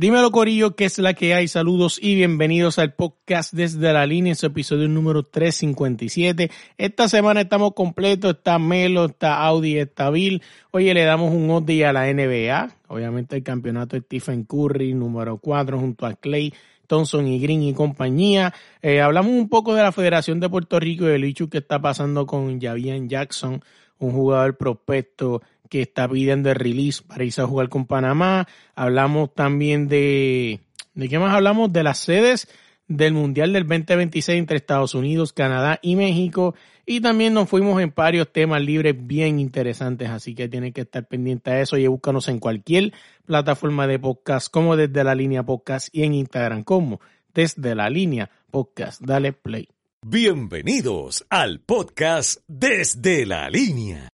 Dímelo Corillo, ¿qué es la que hay? Saludos y bienvenidos al podcast desde la línea, su episodio número 357. Esta semana estamos completos, está Melo, está Audi, está Bill. Oye, le damos un oddie a la NBA, obviamente el campeonato de Stephen Curry, número 4, junto a Clay. Thompson y Green y compañía. Eh, hablamos un poco de la Federación de Puerto Rico y el hecho que está pasando con Javian Jackson, un jugador prospecto que está pidiendo el release para irse a jugar con Panamá. Hablamos también de, ¿de qué más hablamos? De las sedes del Mundial del 2026 entre Estados Unidos, Canadá y México. Y también nos fuimos en varios temas libres bien interesantes, así que tienen que estar pendientes a eso y búscanos en cualquier plataforma de podcast, como desde la línea podcast y en Instagram como desde la línea podcast. Dale play. Bienvenidos al podcast desde la línea.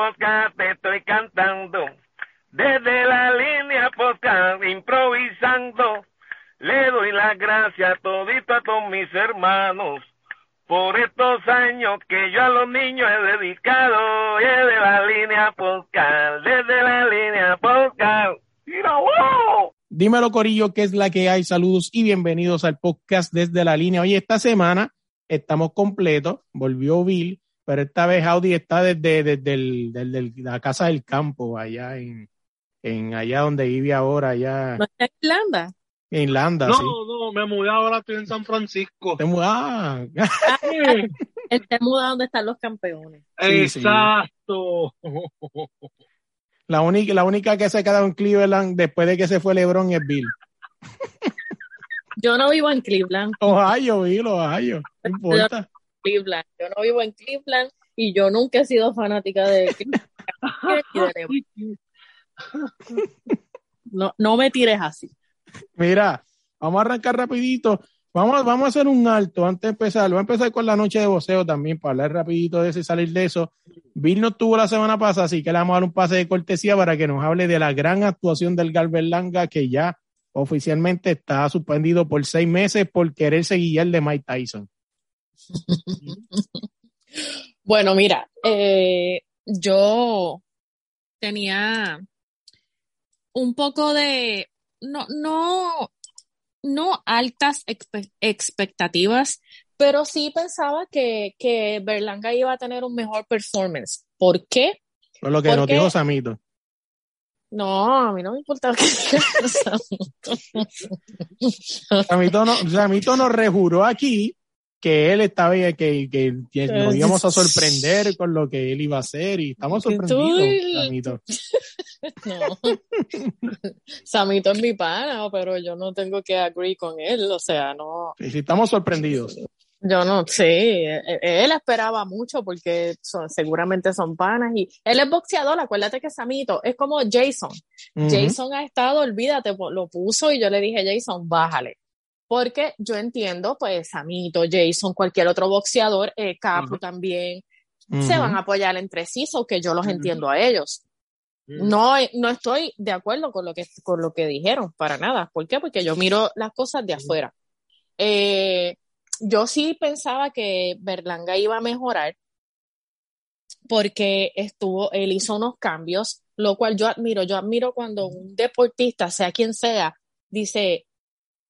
Podcast te estoy cantando. Desde la línea podcast improvisando. Le doy las gracias todito a todos mis hermanos por estos años que yo a los niños he dedicado. Desde la línea podcast, desde la línea podcast. ¡Mira! Dímelo Corillo, ¿qué es la que hay? Saludos y bienvenidos al podcast desde la línea. Oye, esta semana estamos completos, volvió Bill, pero esta vez Audi está desde, desde, el- desde la casa del campo, allá en, en allá donde vive ahora, allá ¿No está en Irlanda? en Irlanda, No, sí. no, me mudé ahora, estoy en San Francisco. Te mu- ah, Él te muda donde están los campeones. Sí, sí. Exacto. la, única, la única que se ha quedado en Cleveland después de que se fue LeBron es Bill. Yo no vivo en Cleveland, Ohio, Bill, Ohio, no importa. Cleveland. Yo no vivo en Cleveland y yo nunca he sido fanática de Cleveland. No, no me tires así. Mira, vamos a arrancar rapidito. Vamos, vamos a hacer un alto antes de empezar. Voy a empezar con la noche de voceo también para hablar rapidito de eso y salir de eso. Bill no estuvo la semana pasada, así que le vamos a dar un pase de cortesía para que nos hable de la gran actuación del Galberlanga que ya oficialmente está suspendido por seis meses por querer seguir el de Mike Tyson. Bueno, mira, eh, yo tenía un poco de, no, no, no altas expe- expectativas, pero sí pensaba que, que Berlanga iba a tener un mejor performance. ¿Por qué? Por lo que ¿Por nos dijo Samito. No, a mí no me importa que Samito, no, Samito nos rejuró aquí que él estaba que, que, que nos íbamos a sorprender con lo que él iba a hacer y estamos sorprendidos, Samito. No. Samito es mi pana, pero yo no tengo que agree con él, o sea, no. Sí, sí, estamos sorprendidos. Yo no sé, e- e- él esperaba mucho porque son, seguramente son panas y él es boxeador, acuérdate que Samito es como Jason. Jason ha estado, olvídate, lo puso y yo le dije, Jason, bájale. Porque yo entiendo, pues, Samito, Jason, cualquier otro boxeador, eh, Capu también, se van a apoyar entre sí, so que yo los entiendo a ellos. No, no estoy de acuerdo con lo que, con lo que dijeron, para nada. ¿Por qué? Porque yo miro las cosas de afuera. Eh, yo sí pensaba que Berlanga iba a mejorar porque estuvo, él hizo unos cambios, lo cual yo admiro. Yo admiro cuando un deportista, sea quien sea, dice,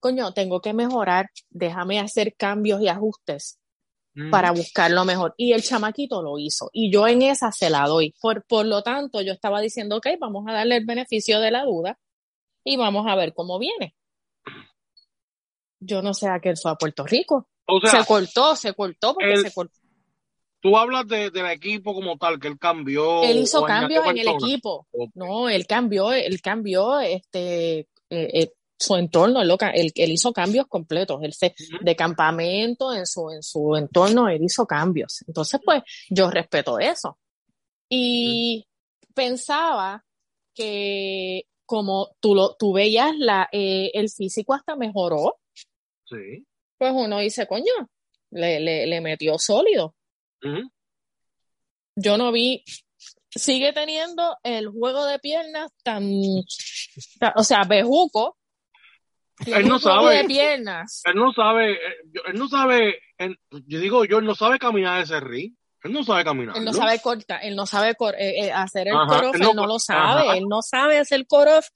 coño, tengo que mejorar, déjame hacer cambios y ajustes Mm. para buscar lo mejor. Y el chamaquito lo hizo. Y yo en esa se la doy. Por, por lo tanto, yo estaba diciendo, ok, vamos a darle el beneficio de la duda y vamos a ver cómo viene. Yo no sé a qué él fue a Puerto Rico. O sea, se cortó, se cortó porque se cortó. tú hablas de, del equipo como tal, que él cambió. Él hizo cambios en el equipo. No, él cambió, él cambió este eh, eh, su entorno, él, él, él hizo cambios completos, él se, de campamento en su, en su entorno, él hizo cambios. Entonces, pues, yo respeto eso. Y pensaba que como tú lo, tú veías la, eh, el físico hasta mejoró, Sí. pues uno dice, coño, le, le, le metió sólido. Yo no vi, sigue teniendo el juego de piernas tan, tan- o sea, bejuco. Él no sabe. de piernas. Él no sabe, eh, él no sabe, él- yo digo yo, él no sabe caminar ese ring. Él no sabe caminar. Él no sabe cortar, él no sabe cor- eh, eh, hacer el Ajá, él no él no lo sabe, ajá. él no sabe hacer core-off,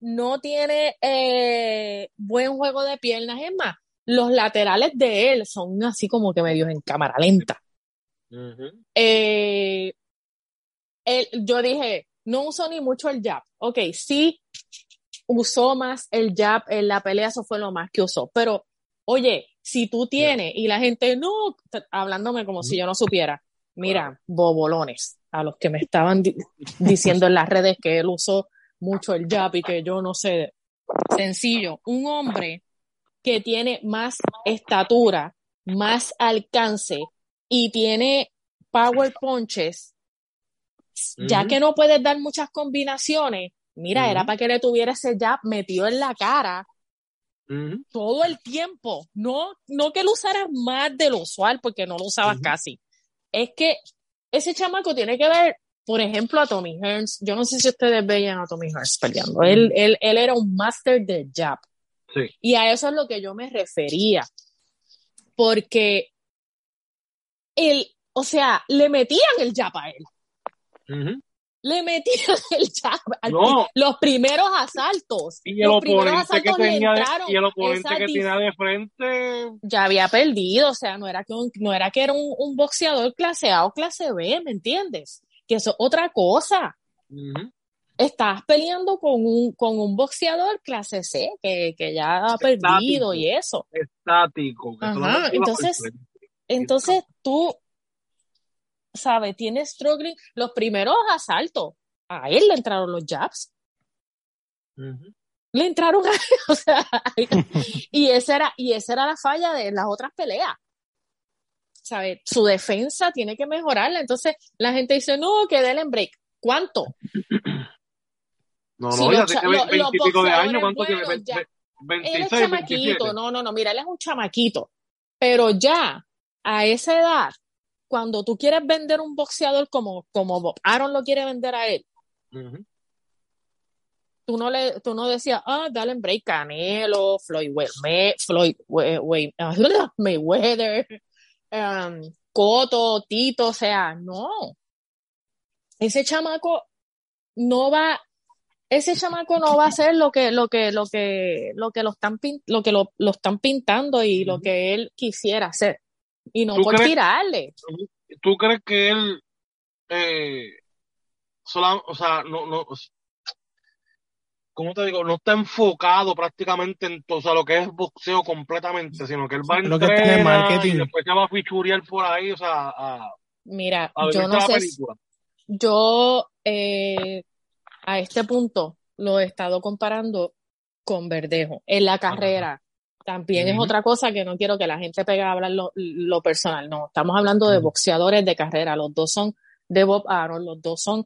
no tiene eh, buen juego de piernas, es más, los laterales de él son así como que medios en cámara lenta. Eh, él- yo dije, no usó ni mucho el jab. Ok, sí usó más el jab en la pelea, eso fue lo más que usó. Pero, oye, si tú tienes y la gente, no, hablándome como si yo no supiera, mira, bobolones, a los que me estaban di- diciendo en las redes que él usó mucho el jab y que yo no sé. Sencillo, un hombre que tiene más estatura, más alcance y tiene power punches, ya que no puedes dar muchas combinaciones, mira, era para que le tuviera ese jab metido en la cara todo el tiempo. No, no que lo usaras más de lo usual, porque no lo usabas casi. Es que ese chamaco tiene que ver, por ejemplo, a Tommy Hearns. Yo no sé si ustedes veían a Tommy Hearns peleando. Él, él, él era un master de jab. Sí. Y a eso es lo que yo me refería. Porque él, o sea, le metían el jab a él. Le metían el jab. No. Los primeros asaltos. Y el los primeros oponente que asaltos le tenía de, y el oponente que tenía de frente, ya había perdido, o sea, no era que, un- no era, que era un, un boxeador clase A o clase B, ¿me entiendes? Que eso es otra cosa. ujú, Estás peleando con un, con un boxeador clase C que, que ya ha perdido y eso. estático. que Ajá, entonces-. Entonces tú, ¿sabes? Tienes struggling. Los primeros asaltos, a él le entraron los jabs. Le entraron a él, o sea, y esa era, y esa era la falla de las otras peleas. ¿Sabes? Su defensa tiene que mejorarla. Entonces la gente dice, no, que déle en break. ¿Cuánto? No, no, los ya cha- tiene lo- los veinte y pico de años, boxeadores ¿cuánto tiene? buenos ya- Ve- Él es 26, chamaquito, 27. no, no, no, mira, él es un chamaquito. Pero ya, a esa edad, cuando tú quieres vender un boxeador como, como Bob Aaron lo quiere vender a él, tú no le, tú no decías, ah, dale en break Canelo, Floyd, May- Floyd Mayweather, um, Cotto, Tito, o sea, no. Ese chamaco no va, ese chamaco no va a hacer lo que, lo que, lo que, lo que lo están lo que lo, lo están pintando y lo que él quisiera hacer. Y no ¿Tú por crees- tirarle. ¿Tú crees que él, eh, sola- o sea, no, no, ¿cómo te digo? No está enfocado prácticamente en todo, o sea, lo que es boxeo completamente, sino que él va a Lo que está en el entrenar marketing. y después se va a fichurear por ahí, o sea, a, Mira, a yo no la sé, película. yo eh, a este punto lo he estado comparando con Verdejo. En la carrera también es otra cosa que no quiero que la gente pegue a hablar lo, lo personal. No, estamos hablando de boxeadores de carrera. Los dos son de Bob Aaron, los dos son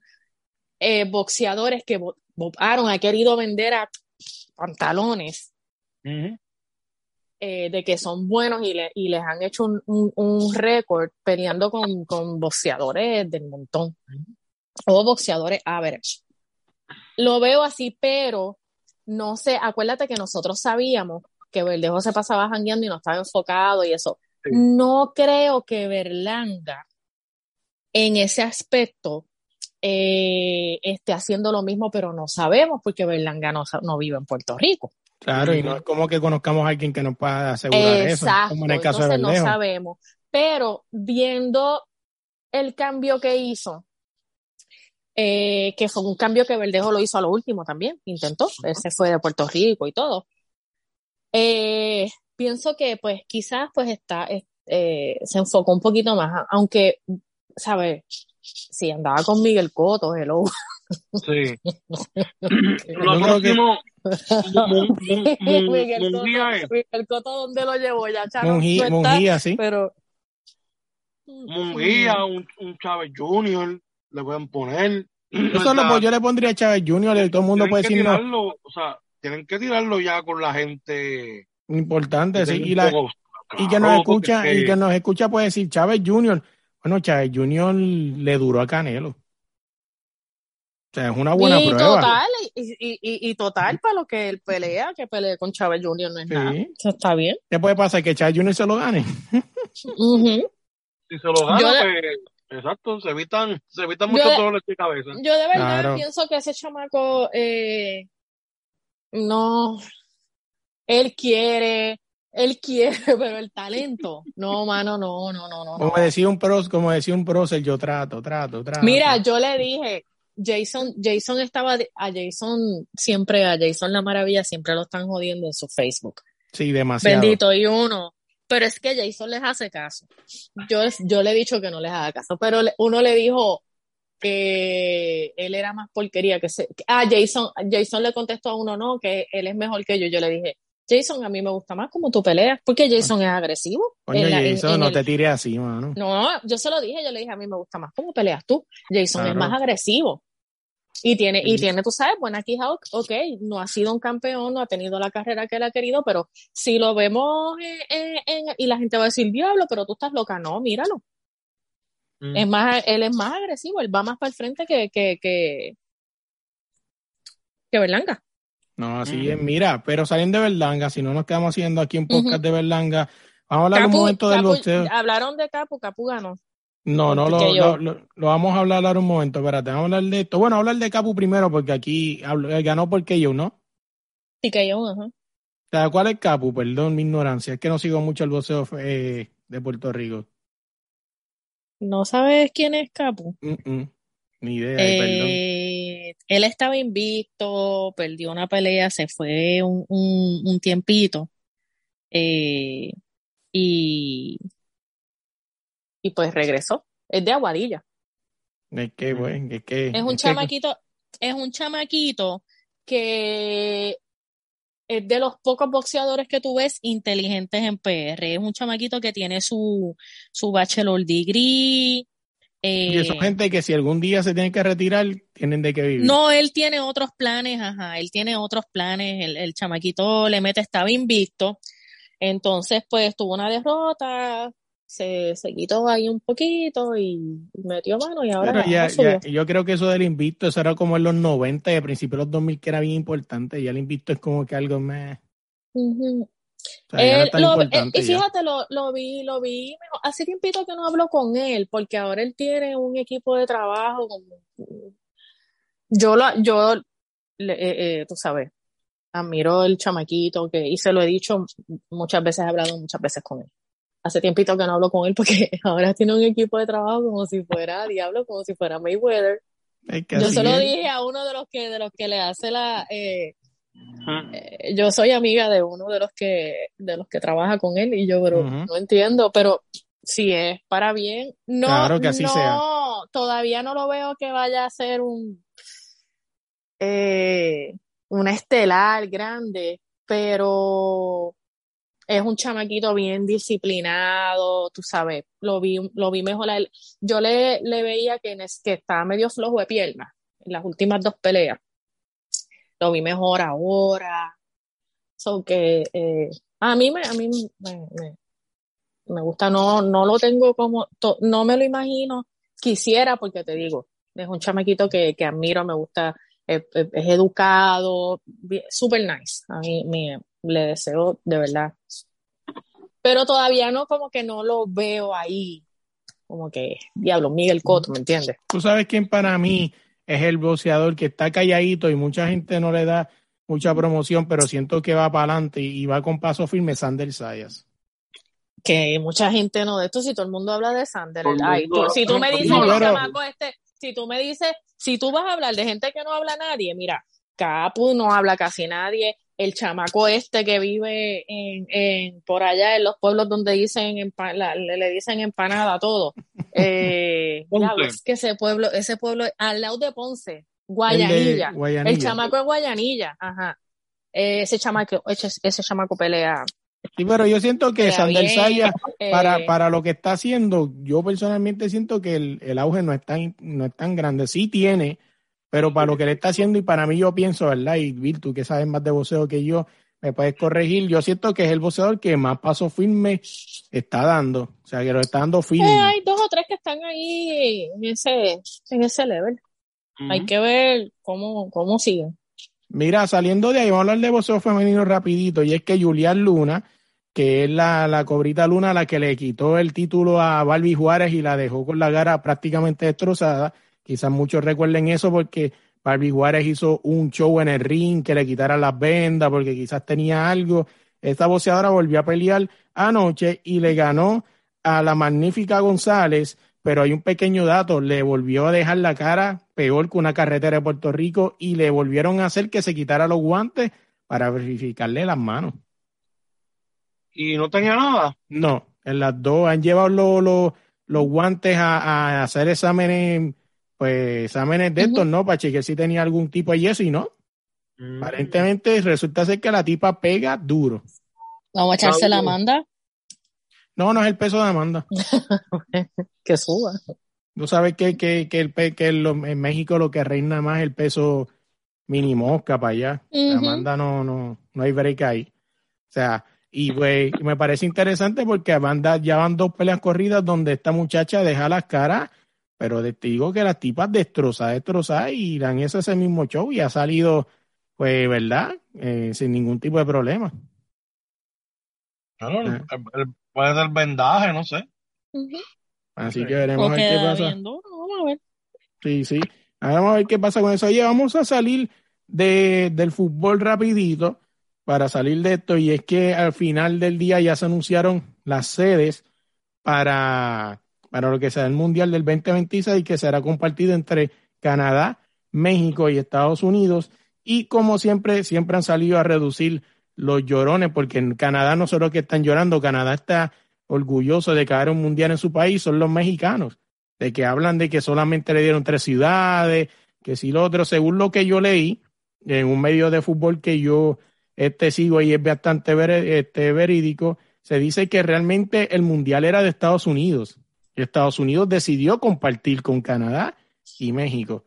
eh, boxeadores que Bob, Bob Aaron ha querido vender a pantalones eh, de que son buenos y, le- y les han hecho un, un- un récord peleando con, con boxeadores del montón o boxeadores average. Lo veo así, pero no sé, acuérdate que nosotros sabíamos que Verdejo se pasaba jangueando y no estaba enfocado y eso. Sí. No creo que Berlanga en ese aspecto eh, esté haciendo lo mismo, pero no sabemos porque Berlanga no, no vive en Puerto Rico. Claro, y no es como que conozcamos a alguien que nos pueda asegurar eso, Exacto, como en el caso de no sabemos. Pero viendo el cambio que hizo, eh, que fue un cambio que Verdejo lo hizo a lo último también, intentó, él se fue de Puerto Rico y todo. Eh, pienso que pues quizás pues está, eh, se enfocó un poquito más, aunque, ¿sabes? Si andaba con Miguel Coto, hello. Sí. Lo próximo, Miguel Coto, ¿dónde lo llevó? Ya Charo, Munguía, sí. pero... Munguía, un, un Chávez Junior, le pueden poner. Yo, O solo, sea, pues, yo le pondría a Chávez Jr., y todo el mundo puede decir no. tirarlo, o sea, tienen que tirarlo ya con la gente. Importante, sí. Y, la, poco y que nos escucha, y que nos escucha puede decir Chávez Jr. Bueno, Chávez Junior le duró a Canelo. O sea, es una buena y prueba. total, y, y, y, y total para lo que él pelea, que pelee con Chávez Jr. no es Sí. nada. Eso está bien. ¿Qué puede pasar? Que Chávez Junior se lo gane. Si se lo gana, Yo de- pues, exacto, se evitan, se evitan muchos dolores de cabeza. Yo de verdad Claro. pienso que ese chamaco eh, no, él quiere, él quiere, pero el talento, no, mano, no, no, no, no. Como decía un pros, como decía un prócer, yo trato, trato, trato. Mira, yo le dije, Jason, Jason estaba, a Jason siempre, a Jason la maravilla siempre lo están jodiendo en su Facebook. Sí, demasiado. Bendito y uno. Pero es que Jason les hace caso. Yo, yo le he dicho que no les haga caso, pero uno le dijo que él era más porquería que se. Ah, Jason, Jason le contestó a uno, no, que él es mejor que yo. Yo le dije, Jason, a mí me gusta más como tú peleas, porque Jason es agresivo. Coño, la- Jason, en no el- te tires así, mano. No, yo se lo dije, yo le dije, a mí me gusta más cómo peleas tú. Jason es más agresivo. Y tiene, y tiene, tú sabes, buena quija, ok, no ha sido un campeón, no ha tenido la carrera que él ha querido, pero si lo vemos en- en- en- y la gente va a decir, diablo, pero tú estás loca, no, míralo. Mm. Es más, él es más agresivo, él va más para el frente que, que, que, que Berlanga. No, así Mm. es. Mira, pero salen de Berlanga, si no nos quedamos haciendo aquí un podcast de Berlanga, vamos a hablar un momento del boxeo. hablaron de Capu, Capu ganó. No, no, lo, lo, lo- lo vamos a hablar ahora un momento, espérate, vamos a hablar de esto. Bueno, hablar de Capu primero, porque aquí hablo- eh, ganó porque yo, ¿no? Sí, yo, ajá. ¿cuál es Capu? Perdón mi ignorancia, es que no sigo mucho el boxeo eh, de Puerto Rico. ¿No sabes quién es Capu? Mm, mm. Ni idea, perdón. Eh, él estaba invicto, perdió una pelea, se fue un, un, un tiempito. eh, y, y pues regresó. Es de Aguadilla. Es que, bueno, es que... Es un es que- chamaquito, es un chamaquito que es de los pocos boxeadores que tú ves inteligentes en PR. Es un chamaquito que tiene su, su bachelor degree. Y eh, son gente que si algún día se tienen que retirar, tienen de qué vivir. No, él tiene otros planes, ajá, él tiene otros planes, el, el chamaquito le mete, estaba invicto, entonces pues tuvo una derrota, se, se quitó ahí un poquito y metió mano y ahora Pero ya, ya, yo creo que eso del invicto, eso era como en los 90 y a principios de los 2000 que era bien importante. Ya el invicto es como que algo más. O sea, Él lo- él- y fíjate, lo, lo vi, lo vi, hace tiempito que no hablo con él, porque ahora él tiene un equipo de trabajo como, yo lo, yo, eh, eh, tú sabes, admiro el chamaquito que, y se lo he dicho muchas veces, he hablado muchas veces con él. Hace tiempito que no hablo con él porque ahora tiene un equipo de trabajo como si fuera Diablo, como si fuera Mayweather. Yo así se lo es. dije a uno de los que, de los que le hace la, eh, eh, yo soy amiga de uno de los que de los que trabaja con él y yo pero no entiendo pero si es para bien no Claro que así no sea. todavía no lo veo que vaya a ser un eh, una estelar grande pero es un chamaquito bien disciplinado tú sabes lo vi lo vi mejor a él. yo le, le veía que, nes- que estaba medio flojo de piernas en las últimas dos peleas lo vi mejor ahora. So que eh, a mí me, a mí me, gusta, no, no lo tengo como, no me lo imagino, quisiera porque te digo, es un chamaquito que, que admiro, me gusta, es, es- es educado, super nice, a mí me, le deseo de verdad. Pero todavía no, como que no lo veo ahí, como que, diablo, Miguel Cotto, ¿me entiendes? Tú sabes quién para mí es el boxeador que está calladito y mucha gente no le da mucha promoción, pero siento que va para adelante y va con paso firme, Sander Sayas. que mucha gente no de esto, si todo el mundo habla de Sander, ay, tú- si tú me dices chamaco este, si tú me dices, si tú vas a hablar de gente que no habla nadie, mira, Capu no habla casi nadie, el chamaco este que vive en, en por allá en los pueblos donde dicen empa- la- le, le dicen empanada a todo. Eh, es que ese pueblo, ese pueblo, al lado de Ponce, El de Guayanilla. El chamaco es Guayanilla, ajá. Eh, ese chamaco, ese, ese chamaco pelea. Sí, pero yo siento que Sander Sayas, eh, para, para lo que está haciendo, yo personalmente siento que el, el auge no es, tan, no es tan grande. Sí tiene, pero para lo que le está haciendo y para mí yo pienso, ¿verdad? Y Bill, tú que sabes más de boxeo que yo, me puedes corregir. Yo siento que es el boxeador que más paso firme está dando. O sea, que lo está dando firme. Eh, hay dos o tres que están ahí en ese, en ese level. Hay que ver cómo, cómo siguen. Mira, saliendo de ahí, vamos a hablar de boxeo femenino rapidito, y es que Julián Luna, que es la, la cobrita Luna la que le quitó el título a Barbie Juárez y la dejó con la cara prácticamente destrozada. Quizás muchos recuerden eso porque Barbie Juárez hizo un show en el ring que le quitaran las vendas porque quizás tenía algo. Esta boxeadora volvió a pelear anoche y le ganó a la magnífica González, pero hay un pequeño dato, le volvió a dejar la cara peor que una carretera de Puerto Rico y le volvieron a hacer que se quitara los guantes para verificarle las manos. ¿Y no tenía nada? No, en las dos han llevado los, los, los guantes a, a, hacer exámenes, pues exámenes de estos, ¿no? Para chequear si tenía algún tipo de yeso y no. Mm. Aparentemente resulta ser que la tipa pega duro. Vamos a echarse la Amanda. No, no es el peso de Amanda. que suba. Tú sabes que, que, que, el, que en México lo que reina más es el peso mini mosca para allá. Amanda no, no, no hay break ahí. O sea, y pues me parece interesante porque Amanda ya van dos peleas corridas donde esta muchacha deja las caras, pero te digo que las tipas destroza, destroza y dan eso ese mismo show y ha salido, pues, ¿verdad? Eh, sin ningún tipo de problema. Claro, ah. puede ser vendaje, no sé. Así que veremos a ver qué pasa. Vamos a ver. Sí, sí. vamos a ver qué pasa con eso. Oye, vamos a salir de, del fútbol rapidito para salir de esto y es que al final del día ya se anunciaron las sedes para, para lo que será el Mundial del 2026 y que será compartido entre Canadá, México y Estados Unidos. Y como siempre, siempre han salido a reducir los llorones, porque en Canadá no solo que están llorando, Canadá está orgulloso de caer un mundial en su país, son los mexicanos, de que hablan de que solamente le dieron tres ciudades, que si lo otro, según lo que yo leí en un medio de fútbol que yo este sigo y es bastante este, verídico, se dice que realmente el mundial era de Estados Unidos. Estados Unidos decidió compartir con Canadá y México.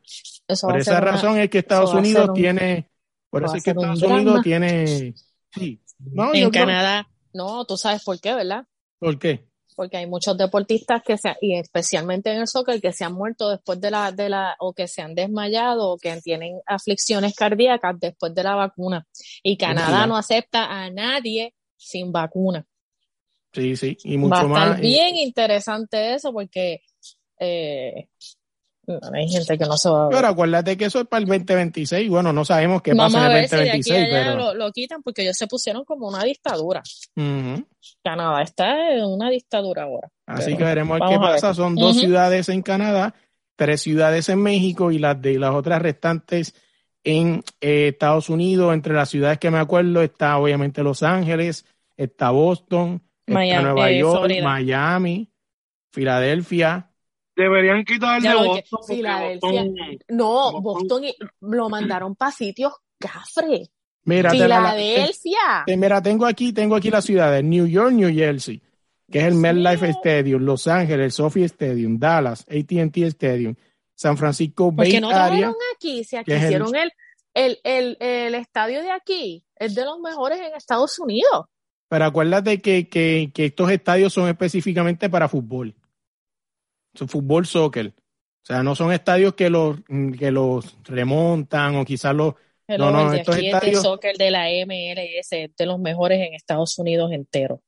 por esa razón es que Estados Unidos tiene, por eso es que Estados Unidos tiene, sí. en Canadá, no, tú sabes por qué, ¿verdad? ¿Por qué? Porque hay muchos deportistas que se, y especialmente en el soccer, que se han muerto después de la, de la, o que se han desmayado, o que tienen aflicciones cardíacas después de la vacuna. Y Canadá no acepta a nadie sin vacuna. Sí, sí, y mucho Va a estar más. bien interesante eso porque eh, hay gente que no se va a Pero acuérdate que eso es para el 2026. Bueno, no sabemos qué pasa en el 2026. pero... lo, quitan porque ellos se pusieron como una dictadura. Canadá está en una dictadura ahora. Así que veremos qué pasa. Son dos ciudades en Canadá, tres ciudades en México y las de las otras restantes en eh, Estados Unidos. Entre las ciudades que me acuerdo está obviamente Los Ángeles, está Boston, está Nueva eh, York, Miami, Filadelfia, Deberían quitarle Boston. Filadelfia. No, Boston lo mandaron para sitios cafre. Mira, Filadelfia. mira, tengo aquí, tengo aquí las ciudades, New York, New Jersey, que es el MetLife Stadium, Los Ángeles, Sophie Stadium, Dallas, AT&T Stadium, San Francisco Bay Porque no Area. aquí, si aquí hicieron el, el, el, el, estadio de aquí, es de los mejores en Estados Unidos. Pero acuérdate que, que, que estos estadios son específicamente para fútbol fútbol, soccer. O sea, no son estadios que los, que los remontan o quizás los... no, no, estos estadios... soccer de la MLS de los mejores en Estados Unidos entero.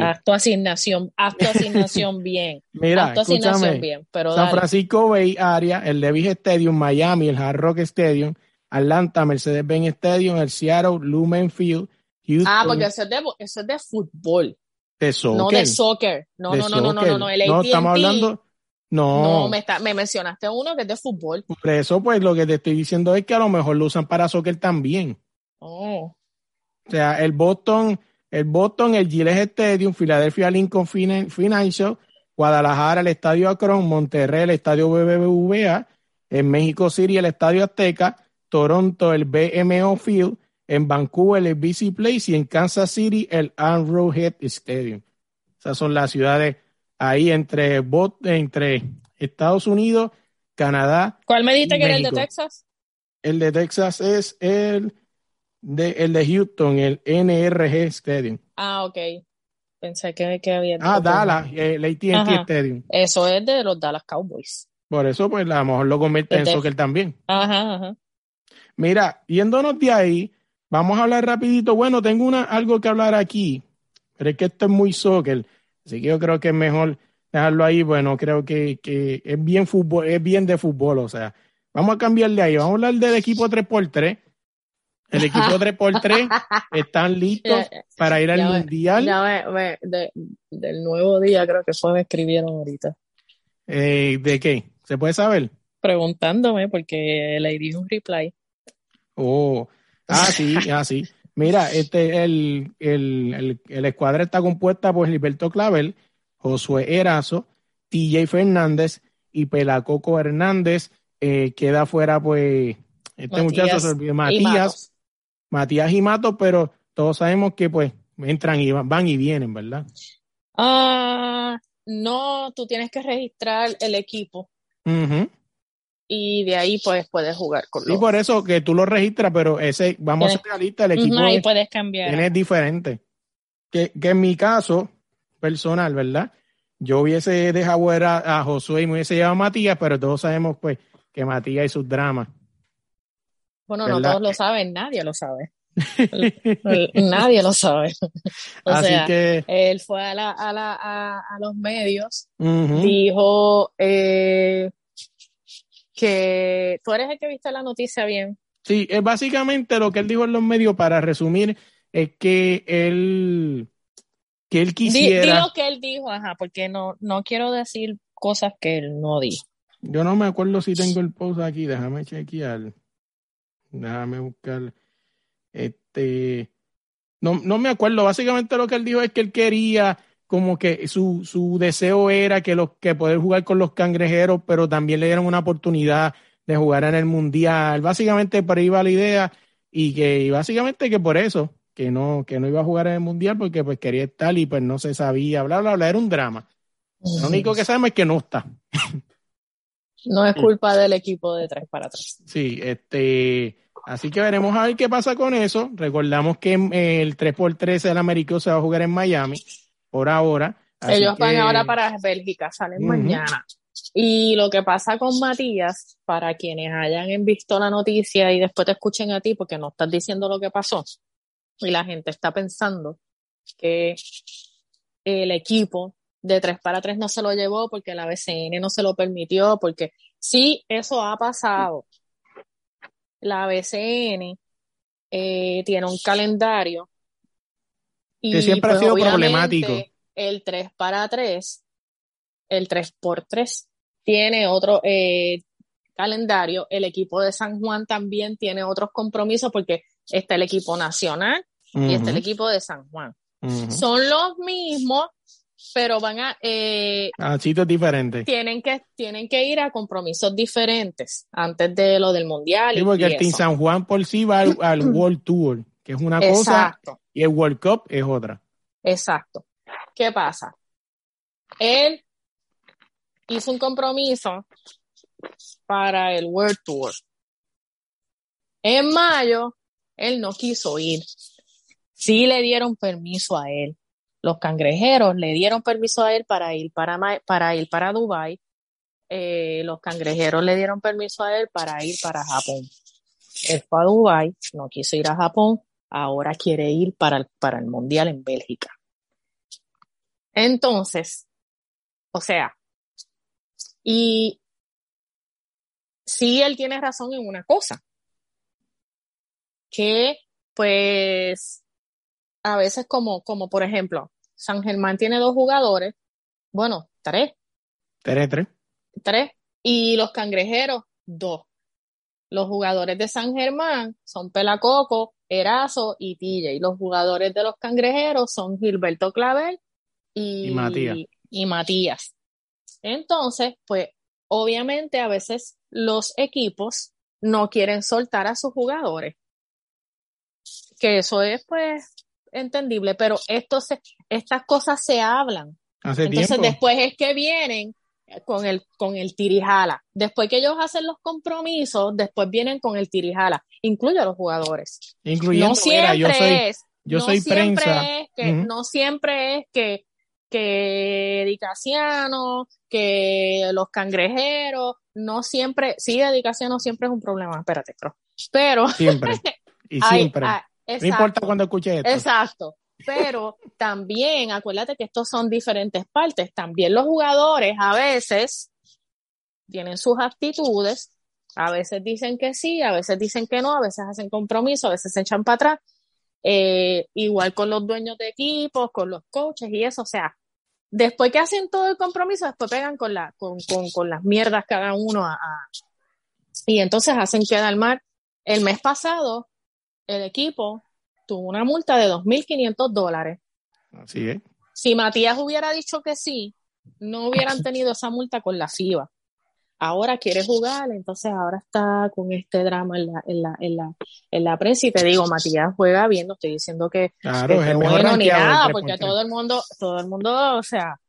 Acto asignación, acto asignación bien. Mira, acto asignación bien, pero San Francisco Bay Area, el Levi's Stadium, Miami, el Hard Rock Stadium, Atlanta, Mercedes-Benz Stadium, el Seattle Lumen Field, Houston. Ah, porque eso es de, eso es de fútbol. De soccer. No de soccer. No, no, no, no, no, no, no, el No, estamos hablando no. No, me, está, me mencionaste uno que es de fútbol. Por eso, pues lo que te estoy diciendo es que a lo mejor lo usan para soccer también. Oh. O sea, el Boston, el Boston, el Gillette Stadium, Philadelphia Lincoln Financial, Guadalajara, el Estadio Akron, Monterrey, el Estadio BBVA, en México City, el Estadio Azteca, Toronto, el BMO Field, en Vancouver, el BC Place y en Kansas City, el Arrowhead Stadium. Esas son las ciudades ahí entre, entre Estados Unidos, Canadá. ¿Cuál me dijiste que era el de Texas? El de Texas es el de, el de Houston, el NRG Stadium. Ah, ok. Pensé que, que había. Ah. Dallas, eh, el AT&T. Stadium. Eso es de los Dallas Cowboys. Por eso, pues, a lo mejor lo convierte en soccer también. Ajá, ajá. Mira, yéndonos de ahí, vamos a hablar rapidito. Bueno, tengo una, algo que hablar aquí, pero es que esto es muy soccer, así que yo creo que es mejor dejarlo ahí. Bueno, creo que, que es bien fútbol, es bien de fútbol, o sea, vamos a cambiar de ahí. Vamos a hablar del equipo 3x3. El equipo 3x3 están listos para ir al ya mundial. Ya me- de- del nuevo día creo que fue, me escribieron ahorita. Eh, ¿De qué? ¿Se puede saber? Preguntándome porque le di un reply. Oh, ah, sí, ah, sí. Mira, este, el, el, el, el escuadra está compuesta por Gilberto Clavel, Josué Erazo, TJ Fernández y Pelacoco Hernández. Eh, queda fuera, pues, este Matías muchacho se olvidó, Y Matías. Matías y Matos, pero todos sabemos que, pues, entran y van, van y vienen, ¿verdad? Ah, no, tú tienes que registrar el equipo. Y de ahí pues puedes jugar con Sí, los. por eso que tú lo registras, pero ese, vamos a Tienes- ser realistas, el equipo Ujú, ahí es- puedes cambiar. Tiene diferente. Que, que en mi caso personal, ¿verdad? Yo hubiese dejado ver a, a Josué y me hubiese llevado a Matías, pero todos sabemos pues que Matías y sus dramas. Bueno, no todos lo saben, nadie lo sabe. Nadie lo sabe. O Así sea, que él fue a, la, a, la, a, a los medios, dijo eh, que tú eres el que viste la noticia bien. sí, es básicamente lo que él dijo en los medios para resumir es que él que él Di, quisiera, di lo que él dijo, ajá, porque no, no quiero decir cosas que él no dijo. yo no me acuerdo si tengo el post aquí, déjame chequear. Déjame buscar este no, no me acuerdo, básicamente lo que él dijo es que él quería como que su, su deseo era que los que poder jugar con los cangrejeros, pero también le dieran una oportunidad de jugar en el mundial. Básicamente por ahí va la idea y que y básicamente que por eso que no que no iba a jugar en el mundial porque pues quería estar y pues no se sabía, bla bla bla, era un drama. Lo único que sabemos es que no está. No es culpa del equipo de 3 para 3. Sí, este, así que veremos a ver qué pasa con eso. Recordamos que eh, el 3x3 del Américo se va a jugar en Miami por ahora. Ellos van ahora para Bélgica, salen mañana. Y lo que pasa con Matías, para quienes hayan visto la noticia y después te escuchen a ti porque no estás diciendo lo que pasó, y la gente está pensando que el equipo de 3 para 3 no se lo llevó porque la BCN no se lo permitió, porque sí, eso ha pasado. La BCN eh, tiene un calendario y Que siempre ha pues, sido obviamente, problemático. El 3 para 3, el 3 por 3 tiene otro eh, calendario. El equipo de San Juan también tiene otros compromisos porque está el equipo nacional y está el equipo de San Juan. ujú. Son los mismos, pero van a eh, A sitios diferentes. tienen que tienen que ir a compromisos diferentes antes de lo del mundial Sí, porque y el Team eso. San Juan por sí va al, al World Tour, que es una cosa, y el World Cup es otra. exacto. ¿Qué pasa? Él hizo un compromiso para el World Tour. En mayo, él no quiso ir. Sí le dieron permiso a él. Los cangrejeros le dieron permiso a él para ir para, para ir para Dubai. Eh, los cangrejeros le dieron permiso a él para ir para Japón. Él fue a Dubai, no quiso ir a Japón, ahora quiere ir para el, para el Mundial en Bélgica. Entonces, o sea, y sí él tiene razón en una cosa, que pues a veces como, como por ejemplo, San Germán tiene dos jugadores, bueno, tres, 3-3. tres, y los cangrejeros, dos. Los jugadores de San Germán son Pelacoco, Erazo y TJ. Los jugadores de los cangrejeros son Gilberto Clavel y, Y Matías. y Matías. Entonces, pues, obviamente a veces los equipos no quieren soltar a sus jugadores. Que eso es, pues, entendible, pero esto se- estas cosas se hablan. Hace Entonces tiempo. después es que vienen con el, con el tirijala. Después que ellos hacen los compromisos, después vienen con el tirijala. Incluye a los jugadores. Incluyendo, no mira, siempre yo soy, es, Yo no soy siempre prensa. Es que. No siempre es que, que Dicasiano, que los cangrejeros, no siempre, sí, Dicasiano siempre es un problema, espérate, pero Siempre. Y siempre. hay- no importa cuando escuche esto. Exacto. Pero también, acuérdate que estos son diferentes partes. También los jugadores a veces tienen sus actitudes, a veces dicen que sí, a veces dicen que no, a veces hacen compromiso, a veces se echan para atrás. Eh, igual con los dueños de equipos, con los coaches y eso. O sea, después que hacen todo el compromiso, después pegan con, la, con, con, con las mierdas cada uno a, y entonces hacen quedar mal. El mes pasado, el equipo tuvo una multa de 2.500 dólares. Así es. Si Matías hubiera dicho que sí, no hubieran tenido esa multa con la FIBA. Ahora quiere jugar, entonces ahora está con este drama en la, en la, en la, en la prensa. Y te digo, Matías juega bien, no estoy diciendo que, Claro, que es el bueno ni nada, 3x3. porque todo el mundo, todo el mundo, o sea,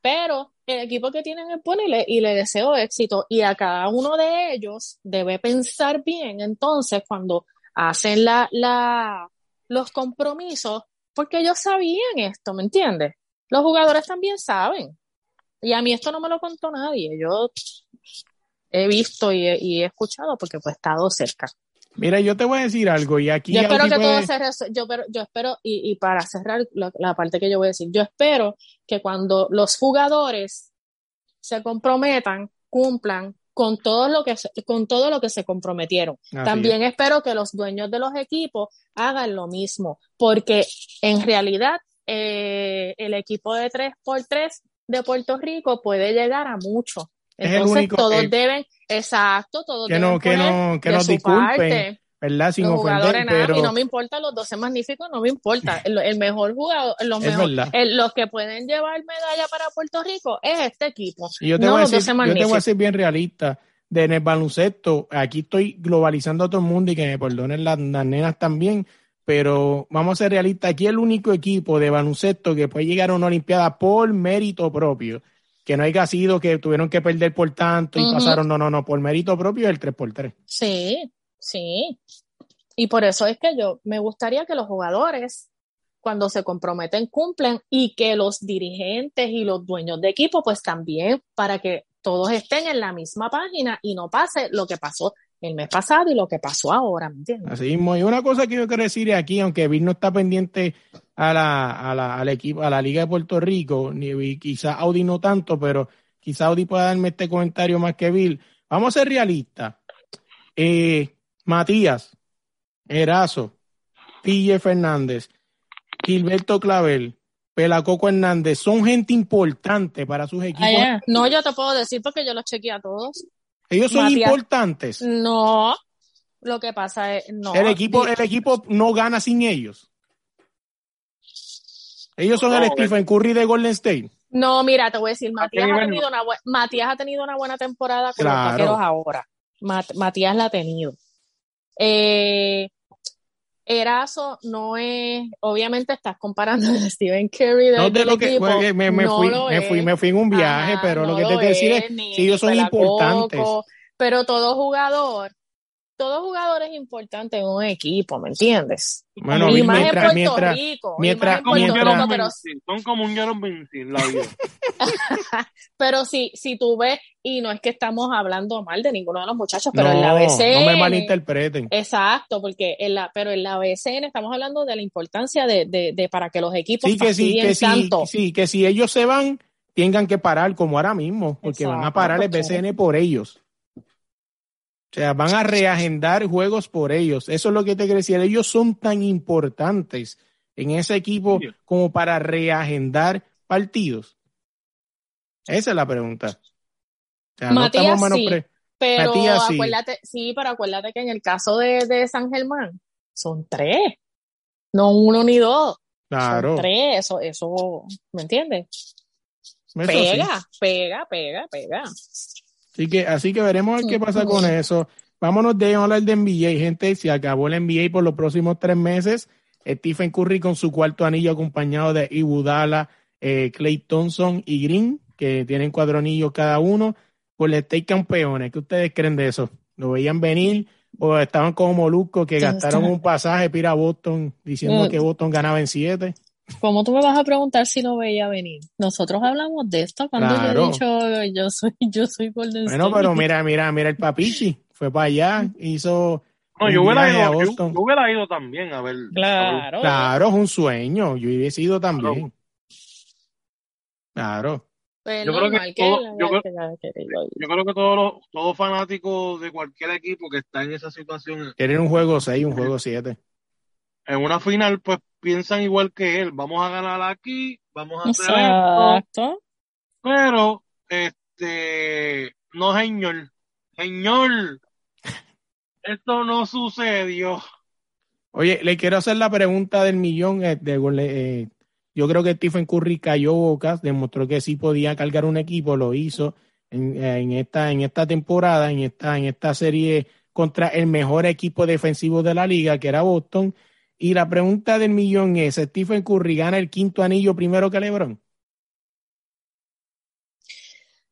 pero el equipo que tienen es bueno y le, y le deseo éxito. Y a cada uno de ellos debe pensar bien entonces cuando hacen la, la, los compromisos, porque ellos sabían esto, ¿me entiendes? Los jugadores también saben. Y a mí esto no me lo contó nadie. Yo he visto y he, y he escuchado porque pues he estado cerca. Mira, yo te voy a decir algo y aquí Yo espero que todo se yo, pero, yo espero, y, y para cerrar la, la parte que yo voy a decir, yo espero que cuando los jugadores se comprometan, cumplan con todo lo que se, con todo lo que se comprometieron. Así También espero que los dueños de los equipos hagan lo mismo, porque en realidad eh, el equipo de 3x3 de Puerto Rico puede llegar a mucho. Entonces único todos deben, exacto, todos que deben no, que no, que nos disculpen, parte ¿verdad? Sin los ofender, jugadores nada, pero y no me importa los 12 magníficos, no me importa. El, el mejor jugador, los, Es mejor- verdad. el- los que pueden llevar medalla para Puerto Rico es este equipo. Y yo te, no voy a los decir, 12 yo te voy a ser bien realista. De en el baloncesto, aquí estoy globalizando a todo el mundo y que me perdonen las, las nenas también, pero vamos a ser realistas. Aquí el único equipo de baloncesto que puede llegar a una Olimpiada por mérito propio, que no haya sido que tuvieron que perder por tanto y pasaron, no, no, no, por mérito propio es el 3x3. Sí, sí. Y por eso es que yo me gustaría que los jugadores, cuando se comprometen, cumplen y que los dirigentes y los dueños de equipo, pues también, para que todos estén en la misma página y no pase lo que pasó el mes pasado y lo que pasó ahora, ¿me entiendes? Así mismo. Y una cosa que yo quiero decir aquí, aunque Bill no está pendiente a la, a la, al equipo, a la Liga de Puerto Rico, ni quizá Audi no tanto, pero quizá Audi pueda darme este comentario más que Bill. Vamos a ser realistas. Eh, Matías, Erazo, Pille Fernández, Gilberto Clavel, Pelacoco Hernández, son gente importante para sus equipos. Ya. No, yo te puedo decir porque yo los chequeé a todos. Ellos son Matías. importantes. No, lo que pasa es, no. el equipo, el equipo no gana sin ellos. Ellos son No, el Stephen Curry de Golden State. No, mira, te voy a decir, Matías ha, tenido una Matías ha tenido una buena temporada con Claro. los vaqueros ahora. Mat- Matías la ha tenido. Eh, Erazo no es, obviamente estás comparando a Stephen Curry de, No de lo que equipo. fue- me, me No fui, lo me fui, me fui en un viaje, Ajá, pero lo que te quiero decir es, si ellos son importantes. Pero todo jugador, todo jugador es importante en un equipo, ¿me entiendes? Bueno, y Bill, más mientras, en Puerto mientras, Rico, mientras- Puerto Rico, pero son como un Jerome Benson, la vida. Pero si, si tú ves, y no es que estamos hablando mal de ninguno de los muchachos, pero no, en la BCN. no me malinterpreten. Exacto, porque en la, pero en la BCN estamos hablando de la importancia de, de, de para que los equipos Sí, que sí, que sí, tanto. sí, que si ellos se van, tengan que parar como ahora mismo, porque van a parar el BCN por ellos. O sea, van a reagendar juegos por ellos. Eso es lo que te quiero decir. Ellos son tan importantes en ese equipo como para reagendar partidos. Esa es la pregunta. O sea, no Matías, estamos sí. Pero Matías, sí. acuérdate, sí, pero acuérdate que en el caso de, de San Germán, son tres. No uno ni dos. Claro. Son tres. Eso, eso, ¿me entiendes? Eso sí. Pega, pega, pega, pega. Así que, así que veremos qué pasa con eso. Vámonos de hablar de NBA, gente. Se acabó el NBA por los próximos tres meses. Stephen Curry con su cuarto anillo acompañado de Ibudala, eh, Clay Thompson y Green, que tienen cuatro anillos cada uno. Por el State campeones. ¿Qué ustedes creen de eso? ¿Lo veían venir? o estaban como Molusco que gastaron un pasaje para ir a Boston diciendo Mm. que Boston ganaba en siete. ¿Cómo tú me vas a preguntar si lo veía venir? Nosotros hablamos de esto cuando yo Claro. he dicho yo soy, yo soy Golden Bueno, State. pero mira, mira, mira el papichi. Fue para allá, hizo. No, yo hubiera, ido, yo, yo hubiera ido también a ver. a ver- Claro. Claro, es un sueño. Yo hubiese ido también. Claro. Pues Yo creo que todo- yo. Yo todos los todos fanáticos de cualquier equipo que está en esa situación, Quieren un juego 6, un juego 7. en una final, pues piensan igual que él. Vamos a ganar aquí, vamos a hacer esto. Pero, este, no, señor. Señor, esto no sucedió. Oye, le quiero hacer la pregunta del millón. eh, de, eh, yo creo que Stephen Curry cayó bocas, demostró que sí podía cargar un equipo, lo hizo en, eh, en esta, en esta temporada, en esta, en esta serie contra el mejor equipo defensivo de la liga, que era Boston. Y la pregunta del millón es, ¿Stephen Curry gana el quinto anillo primero que LeBron?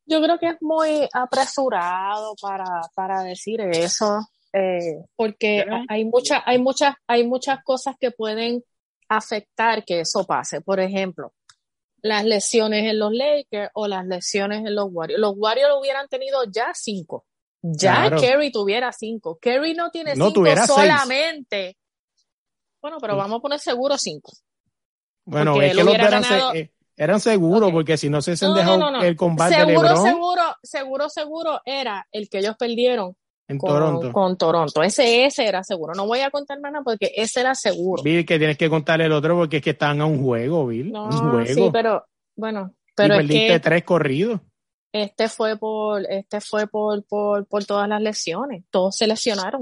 Yo creo que es muy apresurado para, para decir eso, eh, porque hay muchas, hay muchas, hay muchas cosas que pueden afectar que eso pase. Por ejemplo, las lesiones en los Lakers o las lesiones en los Warriors. Los Warriors hubieran tenido ya cinco. Ya Claro. Kerry tuviera cinco. Kerry no tiene No, cinco seis. Bueno, pero vamos a poner seguro cinco. Bueno, Porque es que los hubiera eran, ganado- eh, eran seguros, porque si no se han No, dejado no, no, no. el combate de Seguro, LeBron seguro, seguro, seguro era el que ellos perdieron en con Toronto. con Toronto. Ese, ese era seguro. No voy a contar más nada porque ese era seguro. Bill, que tienes que contarle el otro porque es que estaban a un juego, Bill. No, un juego. sí, pero bueno, y pero es perdiste que tres corridos. este fue por, este fue por, por, por todas las lesiones. Todos se lesionaron.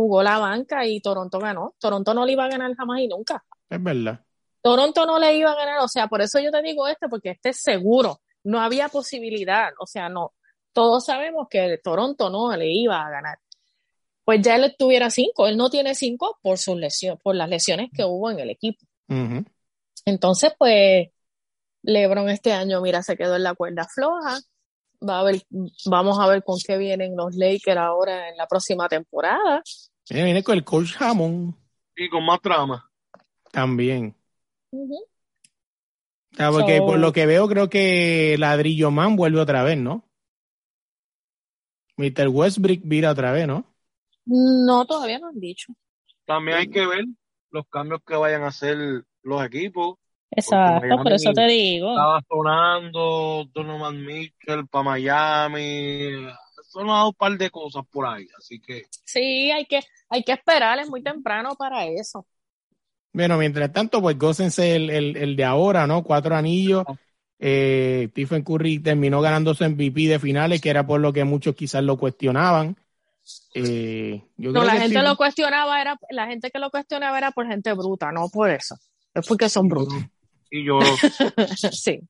Jugó la banca y Toronto ganó. Toronto no le iba a ganar jamás y nunca. Es verdad. Toronto no le iba a ganar, o sea, por eso yo te digo este, porque este es seguro, no había posibilidad, o sea, no, todos sabemos que Toronto no le iba a ganar. Pues ya él tuviera cinco, él no tiene cinco por sus lesiones, por las lesiones que hubo en el equipo. Entonces, pues, LeBron este año, mira, se quedó en la cuerda floja. Va a ver, vamos a ver con qué vienen los Lakers ahora en la próxima temporada. Viene, viene con el coach Hammond Y con más trama. también. O sea, porque So- por lo que veo, creo que Ladrillo Man vuelve otra vez, ¿no? Mr. Westbrook vira otra vez, ¿no? No, todavía no han dicho. También hay que ver los cambios que vayan a hacer los equipos. Exacto, por eso te digo. Estaba sonando Donovan Mitchell para Miami. Sonado un par de cosas por ahí. Así que Sí, hay que, hay que esperar, es muy temprano para eso. Bueno, mientras tanto, pues gócense el, el, el de ahora, ¿no? Cuatro anillos. Eh, Stephen Curry terminó ganando su MVP de finales, que era por lo que muchos quizás lo cuestionaban. Eh, yo No, creo la que gente sí- lo cuestionaba, era, la gente que lo cuestionaba era por gente bruta, no por eso. Es porque son brutos. y yo sí.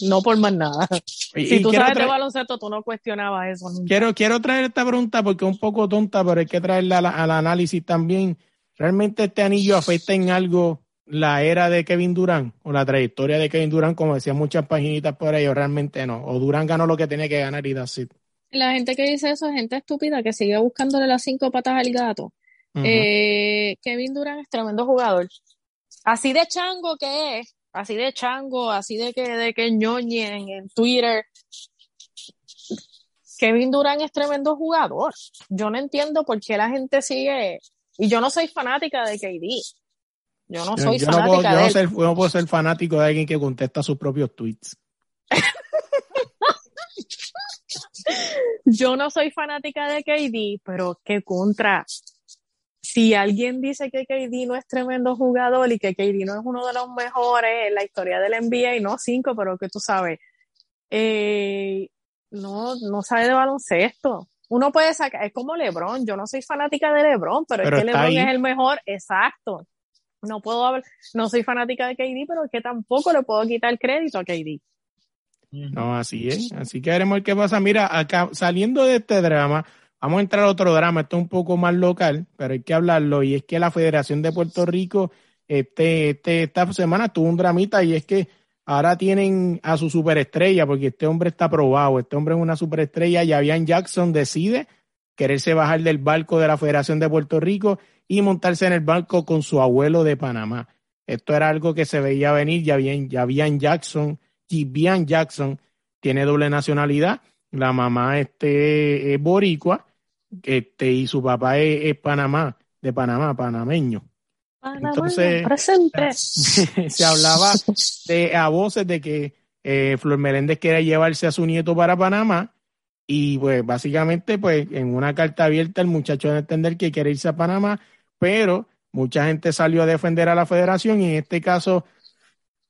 No por más nada. y- Si tú sabes de baloncesto, tú no cuestionabas eso nunca. Quiero, quiero traer esta pregunta porque es un poco tonta, pero hay que traerla a la- al análisis también. ¿Realmente este anillo afecta en algo la era de Kevin Durant o la trayectoria de Kevin Durant, como decían muchas paginitas por ahí, o realmente no? O Durant ganó lo que tenía que ganar y it. La gente que dice eso es gente estúpida que sigue buscándole las cinco patas al gato. Eh, Kevin Durant es tremendo jugador. Así de chango que es, así de chango, así de que, de que ñoñe en, Twitter. Kevin Durant es tremendo jugador. Yo no entiendo por qué la gente sigue. Y yo no soy fanática de KD. Yo no Yo- soy yo no puedo, fanática yo de no él. ser- yo no puedo ser fanático de alguien que contesta sus propios tweets. Yo no soy fanática de KD, pero qué contra. Si alguien dice que KD no es tremendo jugador y que KD no es uno de los mejores en la historia del NBA, no cinco, pero que tú sabes, eh, no, no sabe de baloncesto. Uno puede sacar, es como LeBron, yo no soy fanática de LeBron, pero, Pero es que LeBron ahí. es el mejor, exacto. No puedo hablar, no soy fanática de KD, pero es que tampoco le puedo quitar crédito a KD. No, así es. Así que veremos qué pasa. Mira, acá saliendo de este drama, vamos a entrar a otro drama. Esto es un poco más local, pero hay que hablarlo. Y es que la Federación de Puerto Rico, este, este, esta semana tuvo un dramita y es que ahora tienen a su superestrella, porque este hombre está probado. Este hombre es una superestrella. Javian Jackson decide quererse bajar del barco de la Federación de Puerto Rico y montarse en el barco con su abuelo de Panamá. Esto era algo que se veía venir, ya bien, ya bien Jackson, Jibian Jackson tiene doble nacionalidad, la mamá este, es boricua, este, y su papá es, es Panamá, de Panamá, panameño. Panamá, Entonces, presente. se hablaba de, a voces de que eh, Flor Meléndez quería llevarse a su nieto para Panamá y pues básicamente pues en una carta abierta el muchacho debe entender que quiere irse a Panamá, pero mucha gente salió a defender a la federación y en este caso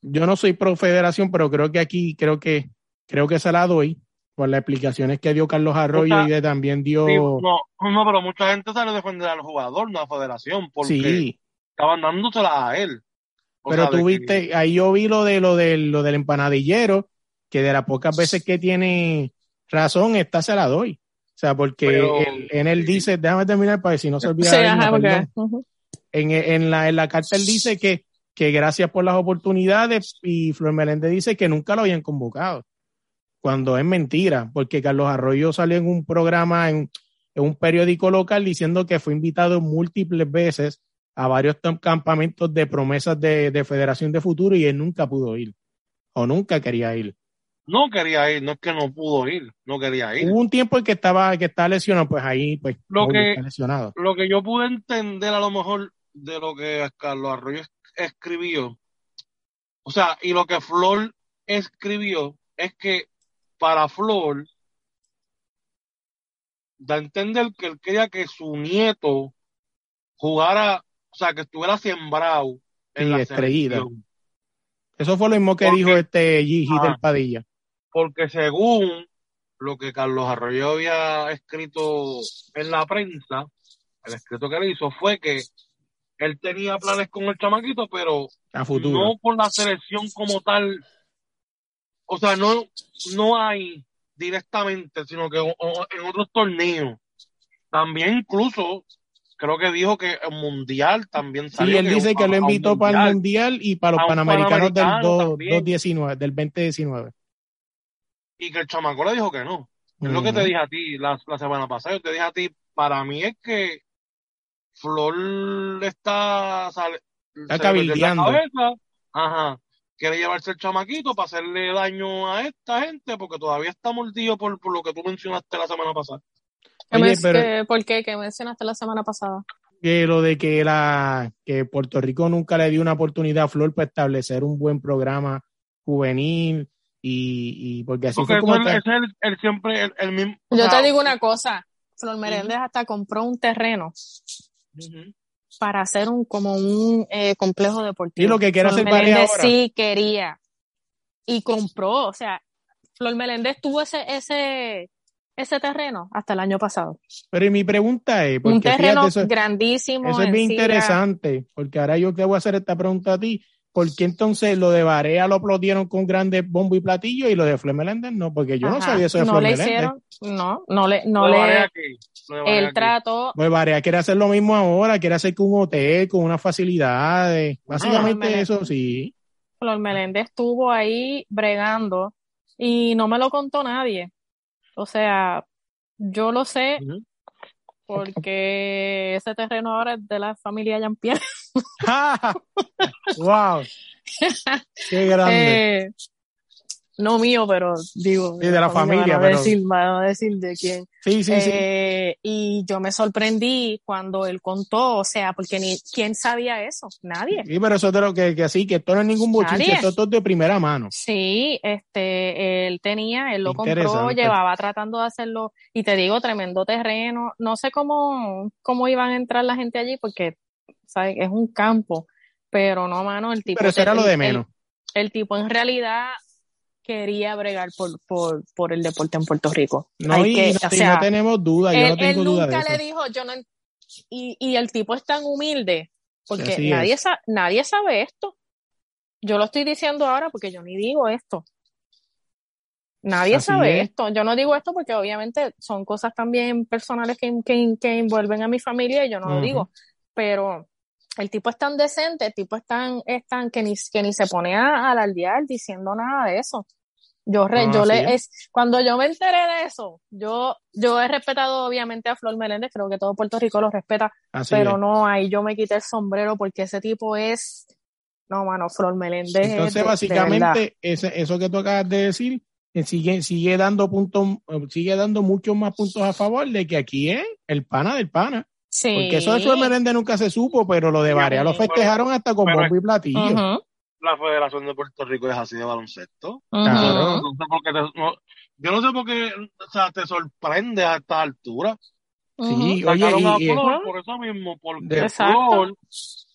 yo no soy pro federación, pero creo que aquí creo que creo que se la doy por las explicaciones que dio Carlos Arroyo O sea, y que también dio Sí, no, no, pero mucha gente sale a defender al jugador, no a la federación, porque sí, estaban dándosela a él. O pero tú que- viste, ahí yo vi lo de lo del, lo del empanadillero, que de las pocas veces que tiene razón, esta se la doy. O sea, porque Pero- él- en él dice, déjame terminar para que si no se olvida Sí, ajá, ujú. en, en, la, en la carta él dice que, que gracias por las oportunidades y Flor Meléndez dice que nunca lo habían convocado, cuando es mentira, porque Carlos Arroyo salió en un programa, en, en un periódico local, diciendo que fue invitado múltiples veces a varios campamentos de promesas de, de Federación de Futuro y él nunca pudo ir, o nunca quería ir. no quería ir, no es que no pudo ir, no quería ir. Hubo un tiempo en que estaba, que estaba lesionado, pues ahí, pues, Lo que- está lesionado. Lo que yo pude entender a lo mejor de lo que Carlos Arroyo es- escribió, o sea, y lo que Flor escribió es que para Flor da a entender que él quería que su nieto jugara, o sea, que estuviera sembrado en Sí, la estrellita. selección. Eso fue lo mismo que Porque- dijo este Gigi Ah. del Padilla. porque según lo que Carlos Arroyo había escrito en la prensa, el escrito que le hizo fue que él tenía planes con el chamaquito, pero a futuro. no con la selección como tal. O sea, no, no hay directamente, sino que o- o- en otros torneos. También incluso creo que dijo que el mundial también Sí, salió. él dice que lo invitó para el mundial. Y para los Panamericanos del Panamericano 2, también. 2019, del 2019. y que el chamaco le dijo que no. Es lo que te dije a ti la, la semana pasada. Yo te dije a ti, para mí es que Flor está, sale, Está cabildeando. ajá, quiere llevarse el chamaquito para hacerle daño a esta gente porque todavía está mordido por, por lo que tú mencionaste la semana pasada. ¿Qué Oye, men- pero- qué- ¿Por qué? ¿Qué mencionaste la semana pasada? Que lo de que la que Puerto Rico nunca le dio una oportunidad a Flor para establecer un buen programa juvenil y, y porque así Porque fue como es, está- ese es el, el siempre el, el mismo. o Yo sea, te digo una cosa, Flor Meléndez hasta compró un terreno ujú. Para hacer un como un eh, complejo deportivo. Y lo que quiere Flor hacer Meléndez ahora. sí quería y compró, o sea, Flor Meléndez tuvo ese ese ese terreno hasta el año pasado. Pero y mi pregunta es, porque un terreno fíjate, eso, grandísimo. eso es en bien Sira. interesante, porque ahora yo te voy a hacer esta pregunta a ti. ¿Por qué entonces lo de Barea lo aplaudieron con grandes bombo y platillo y lo de Flor Meléndez no? Porque yo no sabía eso de No Flor le Meléndez. hicieron, no, no le, no le, aquí, aquí. trató, Pues Barea quiere hacer lo mismo ahora, quiere hacer con un hotel, con unas facilidades. Básicamente eso sí. Flor Meléndez estuvo ahí bregando y no me lo contó nadie. O sea, yo lo sé porque ese terreno ahora es de la familia Jean-Pierre. ¡Wow! ¡Qué grande! Eh, no mío, pero digo. Sí, de la familia, van a pero- decir, van a decir de quién. sí, sí, sí. Eh, y yo me sorprendí cuando él contó, o sea, porque ni quién sabía eso, nadie. Sí, pero eso es de lo que, que así, que esto no es ningún bochinche, esto, esto es de primera mano. Sí, este, él tenía, él lo compró, llevaba tratando de hacerlo, y te digo, tremendo terreno. No sé cómo, cómo iban a entrar la gente allí, porque, ¿sabes? Es un campo, pero no, mano, el tipo. Pero eso era lo el- de menos. El, tipo en realidad quería bregar por, por, por el deporte en Puerto Rico. No, Hay y, que, no, o y sea, no tenemos duda, yo él, no tengo él duda de nunca eso. le dijo, yo no, y, y el tipo es tan humilde, porque Así nadie, es. sa- nadie sabe esto. Yo lo estoy diciendo ahora porque yo ni digo esto. Nadie Así sabe es. esto. Yo no digo esto porque obviamente son cosas también personales que, que, que envuelven a mi familia y yo no lo digo. Pero el tipo es tan decente, el tipo es tan, es tan que ni, que ni se pone a alardear diciendo nada de eso. Yo, re- No, yo le, es. cuando yo me enteré de eso, yo, yo he respetado obviamente a Flor Meléndez, creo que todo Puerto Rico lo respeta, Así pero es. no, ahí yo me quité el sombrero porque ese tipo es, no, mano, Flor Meléndez es Entonces, de- de verdad. básicamente, ese- eso que tú acabas de decir, eh, sigue, sigue dando puntos, eh, sigue dando muchos más puntos a favor de que aquí es el pana del pana. Sí. Porque eso de Flor Meléndez nunca se supo, pero lo de Barea lo festejaron hasta con bombo y platillo. Ujú, La Federación de Puerto Rico es así de baloncesto. ujú. Claro. No sé por qué te- no- yo no sé por qué, o sea, te sorprende a esta altura. Sí, oye, y, y- Flor por eso mismo, porque De-. Flor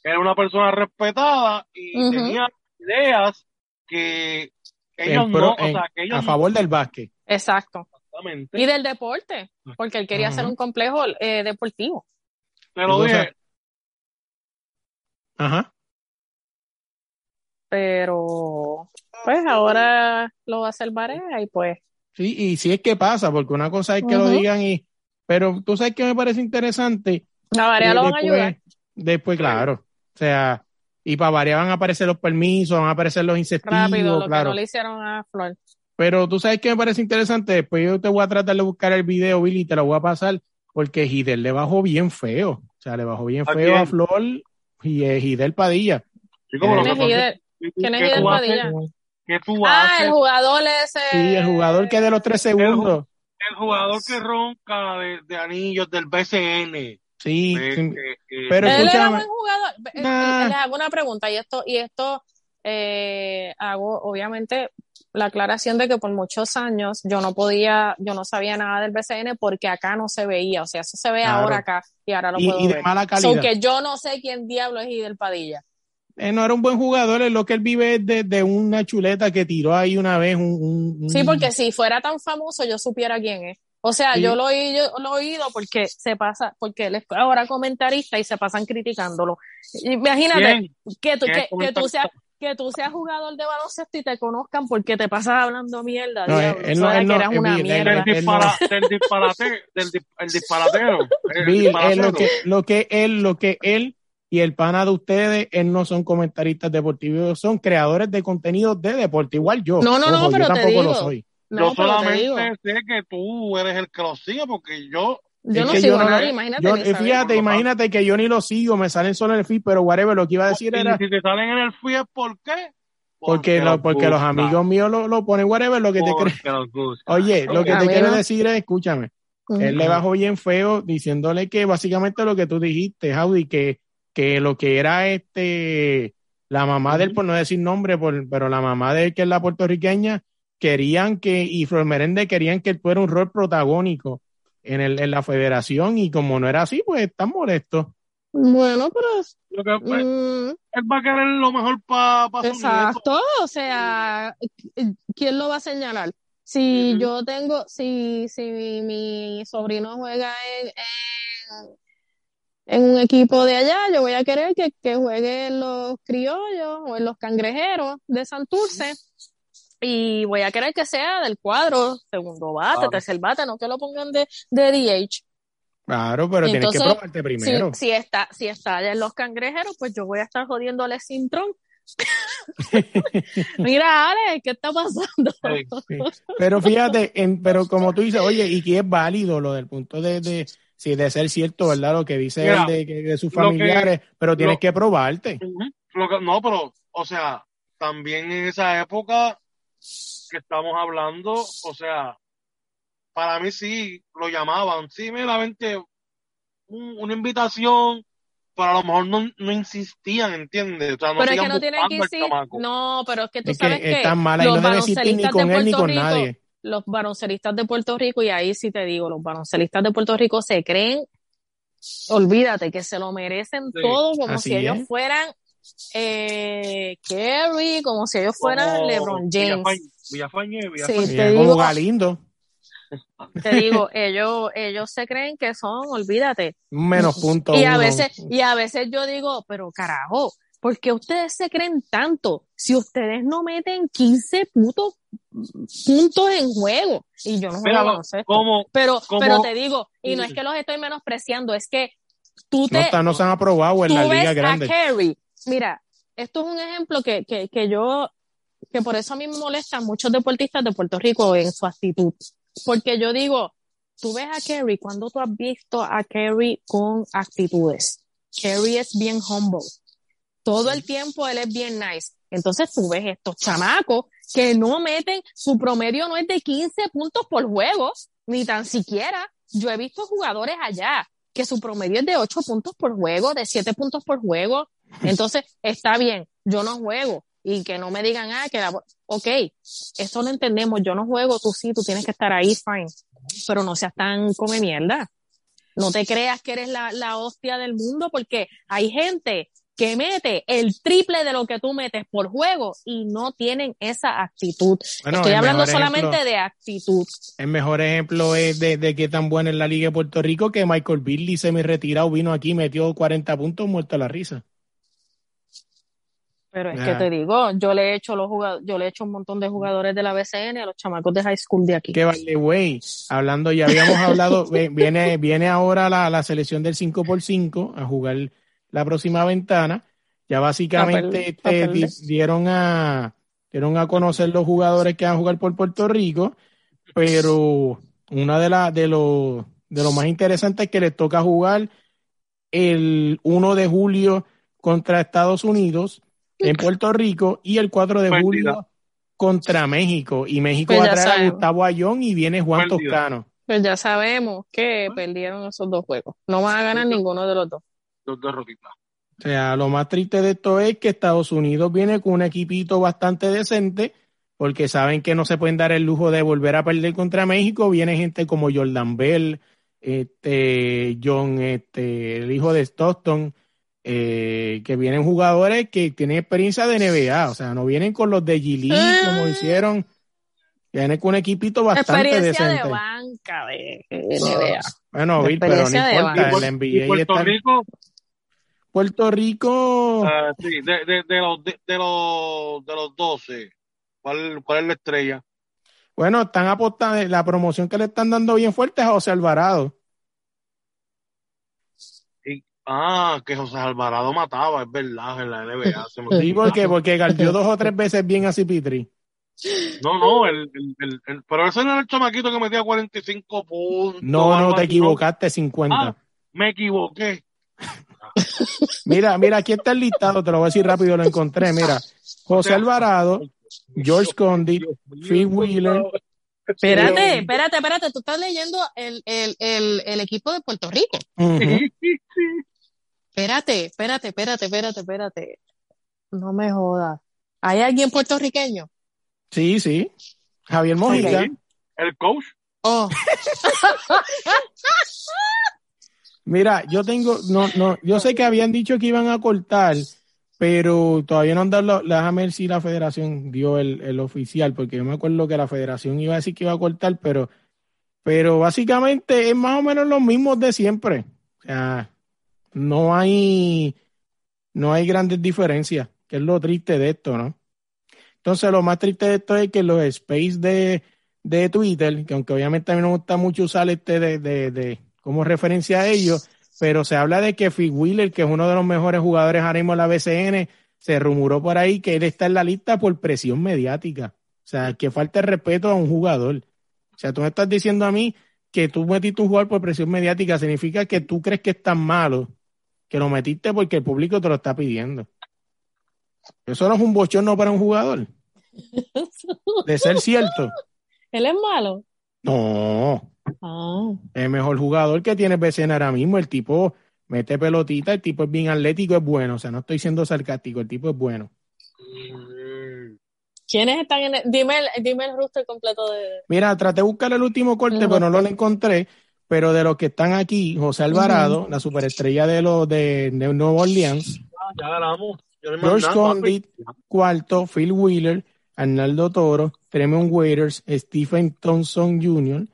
era una persona respetada y tenía ideas que ellos en pro- no, o en- sea, que ellos a favor del básquet. Exacto. Y del deporte, porque él quería hacer un complejo eh, deportivo. Te lo Entonces, dije, Ajá. Pero, pues ahora lo va a hacer Barea y pues, Sí, y si es que pasa, porque una cosa es que lo digan y, pero tú sabes que me parece interesante. a Barea que lo van a ayudar. Después, claro. O sea, y para variar van a aparecer los permisos, van a aparecer los incentivos, Rápido, lo que claro. no le hicieron a Flor. Pero tú sabes que me parece interesante. Después yo te voy a tratar de buscar el video, Billy, y te lo voy a pasar, porque Gidel le bajó bien feo. O sea, le bajó bien ¿A feo a quién? Flor y eh, Gidel Padilla. chico, pero lo ¿Quién es ¿Quién es haces- Padilla? tú Ah, haces el jugador ese. Sí, el jugador que de los tres segundos. el jugador que ronca de, de anillos del BCN. Sí, sí. Pero Él era buen jugador. Eh, Nah. Les hago una pregunta y esto, y esto eh, hago obviamente la aclaración de que por muchos años yo no podía, yo no sabía nada del BCN porque acá no se veía, o sea, eso se ve Claro. ahora acá y ahora lo Y, puedo y de ver. mala So calidad. que yo no sé quién diablo es Hidel Padilla. Eh, no era un buen jugador, es lo que él vive de, de una chuleta que tiró ahí una vez un, un- un- Sí, porque si fuera tan famoso yo supiera quién es. O sea, Sí. yo lo he, yo lo he oído porque se pasa, porque él es ahora comentarista y se pasan criticándolo. Imagínate que tú, ¿Quién que, que tú seas, que tú seas jugador de baloncesto y te conozcan porque te pasas hablando mierda. No, diablo, él no- él que no- eras él- una mierda. Del, él dispara, del disparate, del el disparatero. El Bill, él, disparatero. lo que, lo que él, lo que él y el pana de ustedes, él no son comentaristas deportivos, son creadores de contenido de deporte, igual yo. No, no, no, pero yo te tampoco lo soy. No, yo solamente sé que tú eres el que lo sigue porque yo yo es no que sigo yo a nadie, imagínate. Yo, ni sabía. fíjate, imagínate que yo ni lo sigo, me salen solo en el feed, pero whatever, lo que iba a decir y era si te salen en el feed, ¿por qué? porque, lo- porque los amigos míos lo, lo ponen whatever, lo que te Porque crees. nos gusta. Oye, lo que te quiero no. decir es, escúchame, él le bajó bien feo diciéndole que básicamente lo que tú dijiste, Jaudi, que, que lo que era este, la mamá de él, por no decir nombre, por- pero la mamá de él, que es la puertorriqueña, querían que, y Flor Merende querían que él tuviera un rol protagónico en, el, en la federación, y como no era así, pues están molestos. Bueno, pero Lo que, pues, mm, él va a querer lo mejor para su nieto. Exacto, o sea, ¿quién lo va a señalar? Si yo tengo, si, si mi, mi sobrino juega en, en, en un equipo de allá, yo voy a querer que, que juegue en los criollos o en los cangrejeros de Santurce. Y voy a querer que sea del cuadro, segundo bate, Claro. tercer bate, no que lo pongan de, de DH. Claro, pero tienes que probarte Si, primero. si está, si está en los cangrejeros, pues yo voy a estar jodiéndole sin tron. Mira, Ale, ¿qué está pasando? Sí. Sí. Pero fíjate, en, pero como tú dices, oye, y que es válido lo del punto de, de, si de ser cierto, ¿verdad? Lo que dice Mira, él de, que- de sus que- familiares, pero tienes lo- que probarte. Ujú. Lo que- no, pero, o sea, también en esa época que estamos hablando, o sea, para mí sí lo llamaban, sí, mira, vente, un- una invitación, pero a lo mejor no, no insistían, ¿entiendes? O sea, no pero es que no tienen que chamaco. no, pero es que tú Es sabes que es tan mala y los no debe existir ni baloncelistas con de él ni Puerto con Rico, nadie. los baloncelistas de Puerto Rico, y ahí sí te digo, los baloncelistas de Puerto Rico se creen, olvídate, que se lo merecen Sí, todo como así si ellos fueran eh, Kerry, como si ellos fueran Como LeBron James. Villafañe, Villafañe, Villafañe. Te como Galindo, te digo, ellos, ellos se creen que son, olvídate, menos punto Y a uno. veces, y a veces yo digo, pero carajo, ¿por qué ustedes se creen tanto si ustedes no meten 15 putos puntos en juego? Y yo no juego Mira, baloncesto. como, Pero, como- pero te digo, y no es Sí. que los estoy menospreciando, es que tú No, te, está- no se han aprobado en la liga a grande. Kerry. Mira, esto es un ejemplo que, que, que yo que por eso a mí me molestan muchos deportistas de Puerto Rico en su actitud. Porque yo digo, tú ves a Kerry, cuando tú has visto a Kerry con actitudes? Kerry es bien humble. Todo el tiempo él es bien nice. Entonces tú ves estos chamacos que no meten, su promedio no es de 15 puntos por juego, ni tan siquiera. Yo he visto jugadores allá que su promedio es de 8 puntos por juego, de 7 puntos por juego. Entonces, está bien, yo no juego. Y que no me digan, ah, que la... Ok, eso lo entendemos, yo no juego, tú sí, tú tienes que estar ahí, fine. Pero no seas tan come mierda. No te creas que eres la, la hostia del mundo porque hay gente que mete el triple de lo que tú metes por juego y no tienen esa actitud. Bueno, Estoy hablando ejemplo- solamente de actitud. El mejor ejemplo es de, de qué tan buena es la Liga de Puerto Rico que Michael Beasley semi retirado vino aquí, metió 40 puntos, muerto a la risa. Pero es Ah. que te digo, yo le he hecho los yo le he hecho un montón de jugadores de la BCN a los chamacos de high school de aquí. Que vale, güey, hablando, ya habíamos hablado, viene, viene ahora la, la selección del 5x5 a jugar la próxima ventana. Ya básicamente Pa' este, dieron a dieron a conocer los jugadores que van a jugar por Puerto Rico, pero una de las de los de lo más interesantes es que les toca jugar el 1 de julio contra Estados Unidos en Puerto Rico y el 4 de julio contra México. Y México Pues va a traer a. Gustavo Ayón y viene Juan. Toscano. Pues ya sabemos que perdieron esos dos juegos. No van a ganar ninguno de los dos. Dos derrotitas. O sea, lo más triste de esto es que Estados Unidos viene con un equipito bastante decente, porque saben que no se pueden dar el lujo de volver a perder contra México. Viene gente como Jordan Bell, este, John, este, el hijo de Stockton, eh, que vienen jugadores que tienen experiencia de NBA, o sea, no vienen con los de G League Ah. como hicieron, vienen con un equipito bastante Experiencia decente. de banca de NBA. Bueno, de Bill, pero no importa, el Y NBA Puerto está- Rico, Puerto Rico. ah, sí, de, de, de los, de, de los, de los 12, ¿cuál, ¿cuál es la estrella? Bueno, están apostando, la promoción que le están dando bien fuerte es a José Alvarado. Ah, que José Alvarado mataba, es verdad, en la NBA. se me Sí, porque, porque dos o tres veces bien a Cipitri. No, no, el, el, el, el- pero ese no era el chamaquito que metía 45 puntos. No, no, te equivocaste, 50. Ah. Me equivoqué. Mira, mira, aquí está el listado, te lo voy a decir rápido, lo encontré. Mira, José Alvarado, George Condit, mío, Phil Wheeler. Espérate, espérate, espérate. Tú estás leyendo el, el, el, el equipo de Puerto Rico. Ujú. Espérate, espérate, espérate, espérate, espérate. No me jodas. ¿Hay alguien puertorriqueño? Sí, sí. Javier Mojica. El coach. Oh, Mira, yo tengo, no, no, yo sé que habían dicho que iban a cortar, pero todavía no han dado, la- déjame ver si la federación dio el, el oficial, porque yo me acuerdo que la federación iba a decir que iba a cortar, pero, pero básicamente es más o menos lo mismo de siempre. O sea, no hay, no hay grandes diferencias, que es lo triste de esto, ¿no? Entonces, lo más triste de esto es que los space de, de Twitter, que aunque obviamente a mí no me gusta mucho usar este de, de, de como referencia a ellos, pero se habla de que Phil Wheeler, que es uno de los mejores jugadores ahora mismo de la BCN, se rumoró por ahí que él está en la lista por presión mediática. O sea, que falta el respeto a un jugador. O sea, tú me estás diciendo a mí que tú metiste un jugador por presión mediática, significa que tú crees que es tan malo que lo metiste porque el público te lo está pidiendo. Eso no es un bochorno para un jugador. De ser cierto. él es malo. No, Ah, el mejor jugador que tiene BCN ahora mismo. El tipo mete pelotita, el tipo es bien atlético, es bueno. O sea, no estoy siendo sarcástico, el tipo es bueno. ¿Quiénes están en el, dime el, dime el roster completo de, Mira, traté de buscar el último corte, pero no lo encontré. Pero de los que están aquí, José Alvarado, la superestrella de los de, de Nueva Orleans, ah, ya. Ya George. Condit, cuarto, Phil Wheeler, Arnaldo Toro, Tremont Waiters, Stephen Thompson Jr.,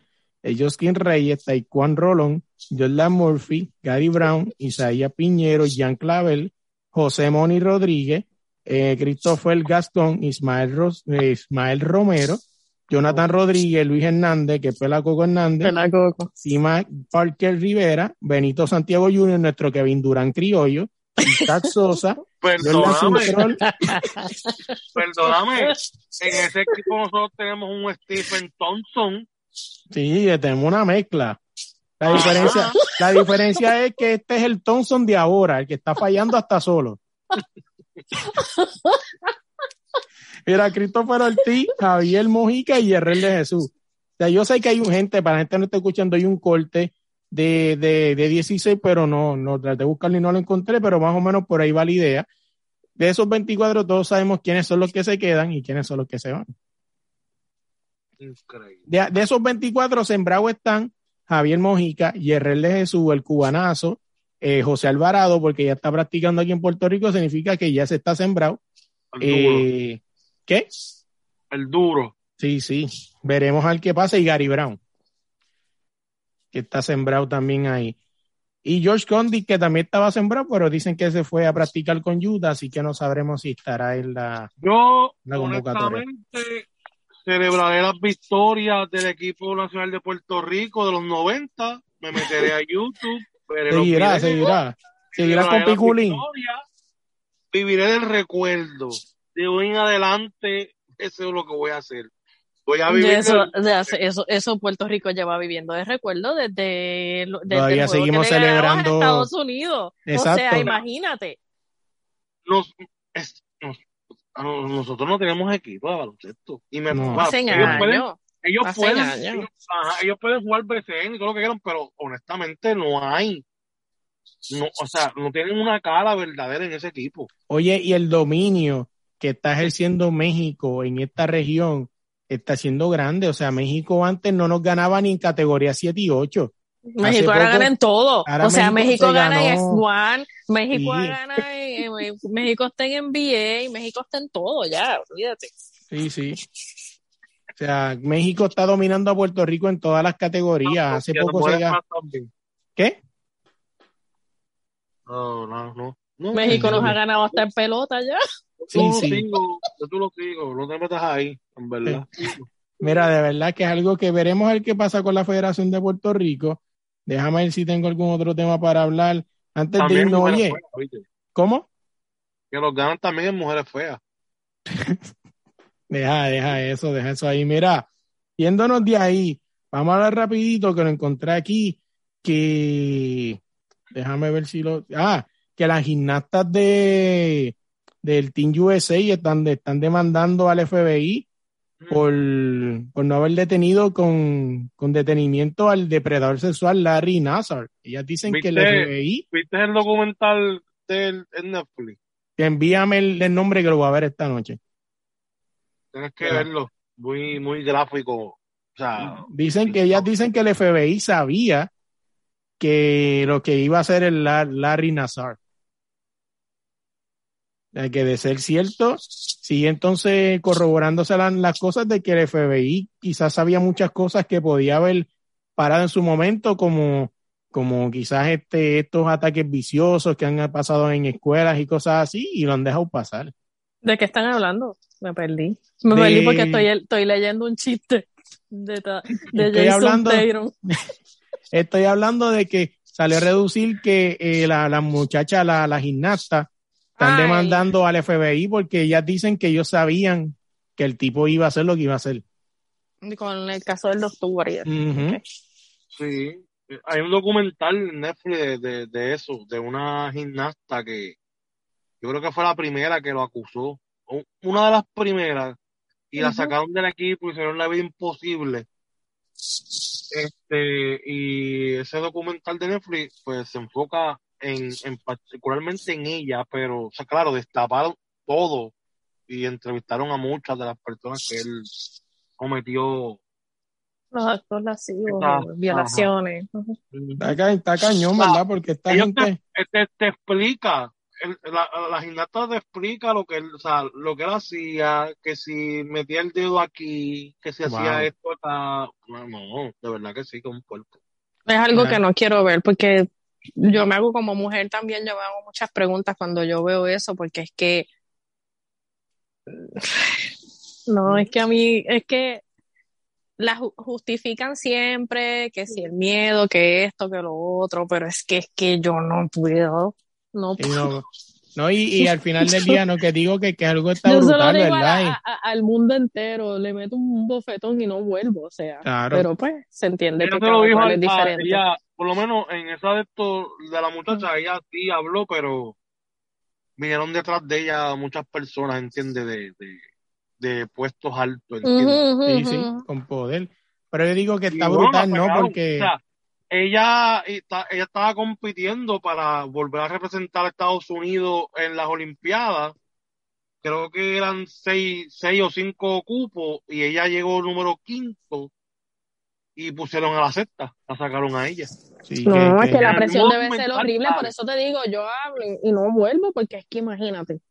Justin Reyes, Taekwon Rolón, Jordan Murphy, Gary Brown, Isaías Piñero, Jean Clavel, José Moni Rodríguez, eh, Christopher Gastón, Ismael, Ros- eh, Ismael Romero, Jonathan Rodríguez, Luis Hernández, que es Pelacoco Hernández, Pelacoco? Sima Parker Rivera, Benito Santiago Jr., nuestro Kevin Durán Criollo, Isaac Sosa, Perdóname, perdóname. En ese equipo nosotros tenemos un Stephen Thompson. Sí, tenemos una mezcla. La diferencia, la diferencia es que este es el Thompson de ahora, el que está fallando hasta solo. Mira, Christopher Ortiz, Javier Mojica y Herrera de Jesús. O sea, yo sé que hay un gente, para la gente que no está escuchando, hay un corte de, de, de 16, pero no, no traté de buscarlo y no lo encontré, pero más o menos por ahí va la idea. De esos 24, todos sabemos quiénes son los que se quedan y quiénes son los que se van. De, de esos 24 sembrados están Javier Mojica, Yerrel de Jesús, el cubanazo, eh, José Alvarado, porque ya está practicando aquí en Puerto Rico, significa que ya se está sembrado. Eh, ¿Qué? El duro. Sí, sí. Veremos al que pasa. Y Gary Brown, que está sembrado también ahí. Y George Condi, que también estaba sembrado, pero dicen que se fue a practicar con Utah, así que no sabremos si estará en la. Yo, La convocatoria. honestamente, celebraré las victorias del equipo nacional de Puerto Rico de los 90. Me meteré a YouTube. veré los Seguirá, videos, seguirá. Seguirá con Piculín. Viviré del recuerdo. De hoy en adelante, eso es lo que voy a hacer. Voy a vivir. eso, eso, eso Puerto Rico lleva viviendo de recuerdo desde, desde Todavía el juego seguimos que le ganamos a celebrando- Estados Unidos. O Exacto. sea, imagínate. nos- es- nos- a nos- nosotros no tenemos equipo de baloncesto. Y me, No. ellos pueden, ellos pueden, años. ellos, ajá, ellos pueden jugar BCN y todo lo que quieran, pero honestamente no hay. No, o sea, no tienen una cara verdadera en ese equipo. Oye, y el dominio que está ejerciendo México en esta región está siendo grande. O sea, México antes no nos ganaba ni en categoría 7 y 8. México ahora gana en todo. O sea, México México se gana en ganó- F1, México Sí. gana en, en- México está en NBA, México está en todo ya, olvídate. Sí, sí. O sea, México está dominando a Puerto Rico en todas las categorías. Hace poco se mujeres ga- más también. ¿Qué? No, no, no. No México nos ha ganado hasta en pelota ya. Sí, sí. sigo, yo tú lo sigo, no te metas ahí, en verdad. Mira, de verdad que es algo que veremos a ver qué pasa con la Federación de Puerto Rico. Déjame ver si tengo algún otro tema para hablar. Antes de También irnos, mujeres oye. ¿cómo? Que los ganan también en mujeres feas. Deja, deja eso, deja eso ahí. Mira, yéndonos de ahí, vamos a hablar rapidito que lo encontré aquí, que déjame ver si lo... Ah, que las gimnastas de del Team USA están, están demandando al FBI por, por no haber detenido con, con detenimiento al depredador sexual Larry Nassar. Ellas dicen que el. FBI, ¿Viste el documental del Netflix? envíame el, el nombre que lo voy a ver esta noche. Tienes que verlo. Muy, muy gráfico. O sea, Dicen que ellas dicen que el FBI sabía que lo que iba a hacer el La- Larry Nassar. Sea, que de ser cierto, sigue entonces corroborándose la- las cosas de que el FBI quizás sabía muchas cosas que podía haber parado en su momento, como, como quizás este, estos ataques viciosos que han pasado en escuelas y cosas así, y lo han dejado pasar. ¿De qué están hablando? Me perdí. Me De- perdí porque estoy, estoy leyendo un chiste de, ta- de Estoy Jason hablando-. Estoy hablando de que salió a reducir que eh, la, la muchacha, la, la gimnasta, están Ay. demandando al FBI porque ellas dicen que ellos sabían que el tipo iba a hacer lo que iba a hacer. Con el caso del doctor Warrior. Ujú. sí. Hay un documental en Netflix de, de, de eso, de una gimnasta que yo creo que fue la primera que lo acusó. Una de las primeras. Y la sacaron del equipo y hicieron la vida imposible. Este, y ese documental de Netflix, pues se enfoca en, en particularmente en ella, pero, o sea, claro, destaparon todo y entrevistaron a muchas de las personas que él cometió. Los actos lascivos, violaciones. Está, ca- está cañón, ¿verdad? Porque esta Ellos gente, te, te, te explica, el- la, la gimnasta te explica lo que él, o sea, lo que él hacía, que si metía el dedo aquí, que si Wow. hacía esto acá. No, no, de verdad que sí, que un puerco. Es algo Ajá. que no quiero ver porque yo me hago como mujer también, yo me hago muchas preguntas cuando yo veo eso, porque es que no, es que a mí, es que la ju- justifican siempre, que si el miedo, que esto, que lo otro, pero es que es que yo no puedo. no puedo. no, no, y, y al final del día, no, que digo que, que algo está Yo brutal, digo ¿verdad? a- a- al mundo entero, le meto un bofetón y no vuelvo, o sea. Claro. Pero pues se entiende que lo cual es diferente. ella, por lo menos en esa de esto, de la muchacha, ella sí habló, pero vinieron detrás de ella muchas personas, ¿entiendes? De, de, de puestos altos, ¿entiendes? Sí, sí, con poder. Pero yo digo que está brutal, ¿no? pegaron. Porque, O sea, ella, está- ella estaba compitiendo para volver a representar a Estados Unidos en las Olimpiadas. Creo que eran seis, seis o cinco cupos y ella llegó número quinto y pusieron a la sexta, la sacaron a ella. sí, No, que- es que que- la presión debe ser horrible, por eso te digo, yo hablo y no vuelvo porque es que imagínate.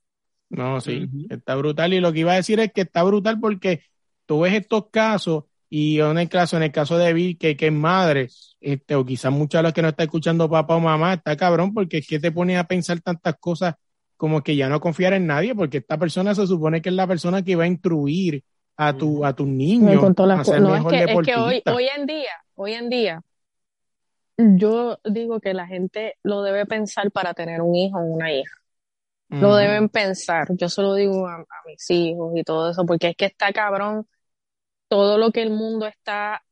No, sí, está brutal. Y lo que iba a decir es que está brutal porque tú ves estos casos, y en el caso, en el caso de Bill, que, que es madre, este, o quizás muchas de las que no está escuchando papá o mamá, está cabrón, porque es que te pone a pensar tantas cosas como que ya no confiar en nadie, porque esta persona se supone que es la persona que va a instruir a tu, a tus niños a ser no, es mejor que, es que hoy, hoy en día, hoy en día, yo digo que la gente lo debe pensar para tener un hijo o una hija. Lo deben pensar. Yo se lo digo a, a mis hijos y todo eso, porque es que está cabrón todo lo que el mundo está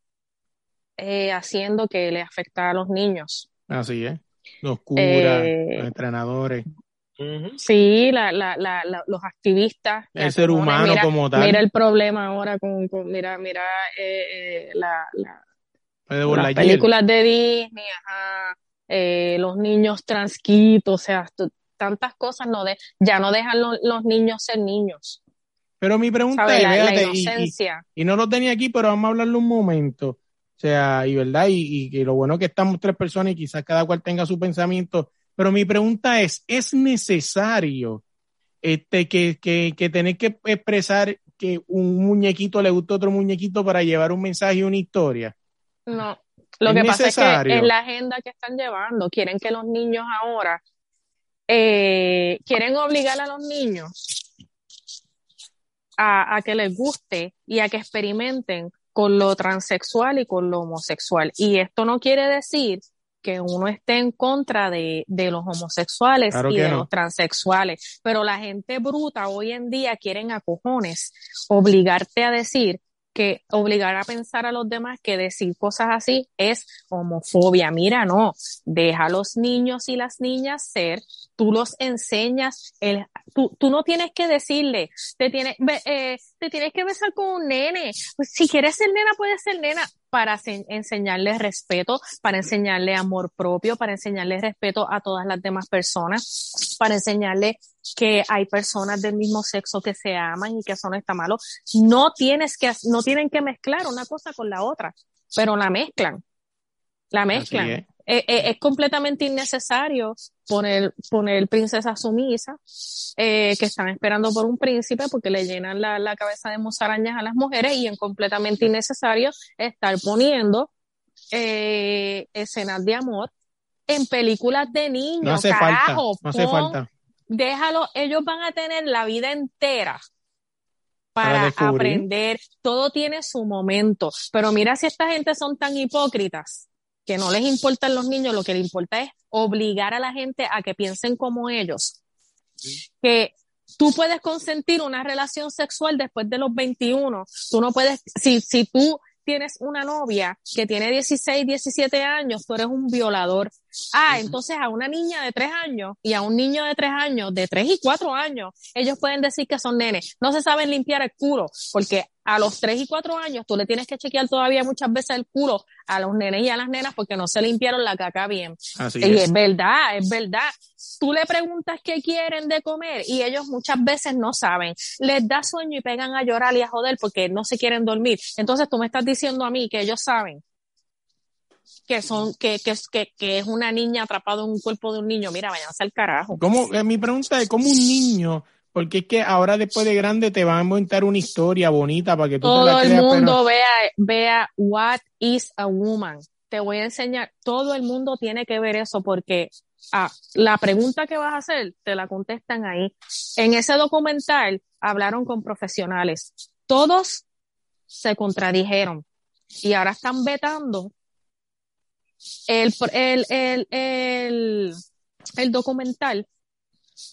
eh, haciendo que le afecta a los niños. Así es. Los curas, Eh, los entrenadores. Sí, la, la, la, la- los activistas. el ser humano mira, como tal. mira el problema ahora con, con- mira, mira eh, eh, la, las películas de Disney, ajá, eh, los niños transquitos, o sea, tantas cosas no de, ya no dejan lo- los niños ser niños, Pero mi pregunta es, La, y- y, inocencia. y no lo tenía aquí, pero vamos a hablarlo un momento. O sea, y verdad, y, y que lo bueno es que estamos tres personas y quizás cada cual tenga su pensamiento. Pero mi pregunta es, ¿es necesario este que, que, que tener que expresar que un muñequito le gusta a otro muñequito para llevar un mensaje y una historia? No, lo Es que pasa es que es la agenda que están llevando. Quieren que los niños ahora, eh, quieren obligar a los niños a, a que les guste y a que experimenten con lo transexual y con lo homosexual. Y esto no quiere decir que uno esté en contra de, de los homosexuales Claro y de no. los transexuales, pero la gente bruta hoy en día quieren a cojones obligarte a decir que obligar a pensar a los demás que decir cosas así es homofobia. Mira, no, deja a los niños y las niñas ser, tú los enseñas, el, tú, tú no tienes que decirle, te tienes, eh, te tienes que besar con un nene. Pues si quieres ser nena, puedes ser nena para se- enseñarle respeto, para enseñarle amor propio, para enseñarle respeto a todas las demás personas, para enseñarle que hay personas del mismo sexo que se aman y que eso no está malo. No tienes que, no tienen que mezclar una cosa con la otra, pero la mezclan. La mezclan. es. Eh, eh, es completamente innecesario poner, poner princesas sumisas eh, que están esperando por un príncipe porque le llenan la, la cabeza de musarañas a las mujeres y es completamente innecesario estar poniendo escenas de amor en películas de niños. No hace Carajo, falta, no hace pon- falta. Déjalo, ellos van a tener la vida entera Para aprender. Todo tiene su momento. Pero mira si esta gente son tan hipócritas que no les importan los niños, lo que les importa es obligar a la gente a que piensen como ellos. Que tú puedes consentir una relación sexual después de los 21. Tú no puedes, si, si tú tienes una novia que tiene 16, 17 años, tú eres un violador. Ah, entonces a una niña de 3 años y a un niño de 3 años, de 3 y 4 años, ellos pueden decir que son nenes. No se saben limpiar el culo, porque a los 3 y 4 años tú le tienes que chequear todavía muchas veces el culo a los nenes y a las nenas porque no se limpiaron la caca bien. Así Y es. es verdad, es verdad. Tú le preguntas qué quieren de comer y ellos muchas veces no saben. Les da sueño y pegan a llorar y a joder porque no se quieren dormir. Entonces tú me estás diciendo a mí que ellos saben que son, que, que, que, que es una niña atrapada en un cuerpo de un niño. Mira, váyanse al carajo. ¿Cómo, eh, mi pregunta es, ¿cómo un niño? Porque es que ahora después de grande te van a inventar una historia bonita para que tú te la Todo el creas, pero- mundo vea, vea what is a woman. Te voy a enseñar, todo el mundo tiene que ver eso porque ah, la pregunta que vas a hacer te la contestan ahí. En ese documental hablaron con profesionales. Todos se contradijeron y ahora están vetando el, el, el, el documental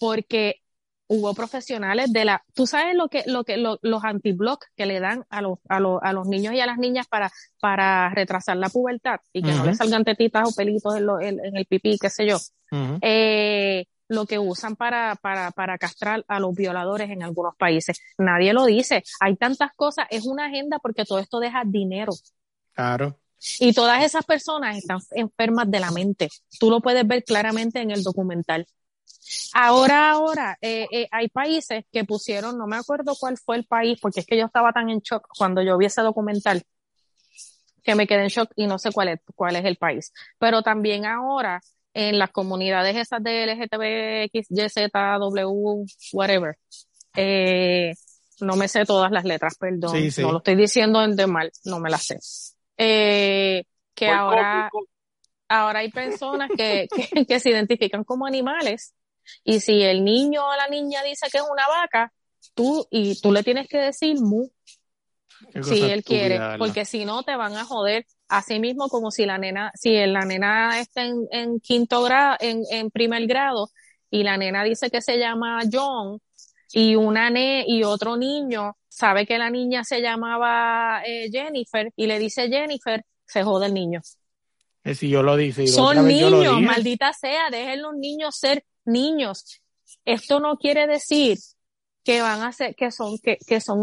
porque hubo profesionales de la, tú sabes lo que, lo que, los antiblock que le dan a los, a los, a los niños y a las niñas para, para retrasar la pubertad y que no les salgan tetitas o pelitos en, en, el pipí, qué sé yo. eh, lo que usan para, para, para castrar a los violadores en algunos países. Nadie lo dice. Hay tantas cosas. Es una agenda porque todo esto deja dinero. Claro. Y todas esas personas están enfermas de la mente. Tú lo puedes ver claramente en el documental. Ahora, ahora, eh, eh, hay países que pusieron, no me acuerdo cuál fue el país, porque es que yo estaba tan en shock cuando yo vi ese documental, que me quedé en shock y no sé cuál es, cuál es el país. Pero también ahora, en las comunidades esas de LGTB, Y, Z, W, whatever, eh, no me sé todas las letras, perdón, no lo estoy diciendo de mal, no me las sé. Eh, que ahora, ahora hay personas que, que, se identifican como animales y si el niño o la niña dice que es una vaca, tú, y tú le tienes que decir mu. Si él quiere, porque si no te van a joder. Así mismo como si la nena, si la nena está en, en quinto grado, en, en primer grado, y la nena dice que se llama John, y una ne y otro niño sabe que la niña se llamaba eh, Jennifer y le dice Jennifer, se jode el niño. Es si yo lo dice. Son niños, maldita sea, dejen los niños ser niños. Esto no quiere decir que van a ser, que son, que, que son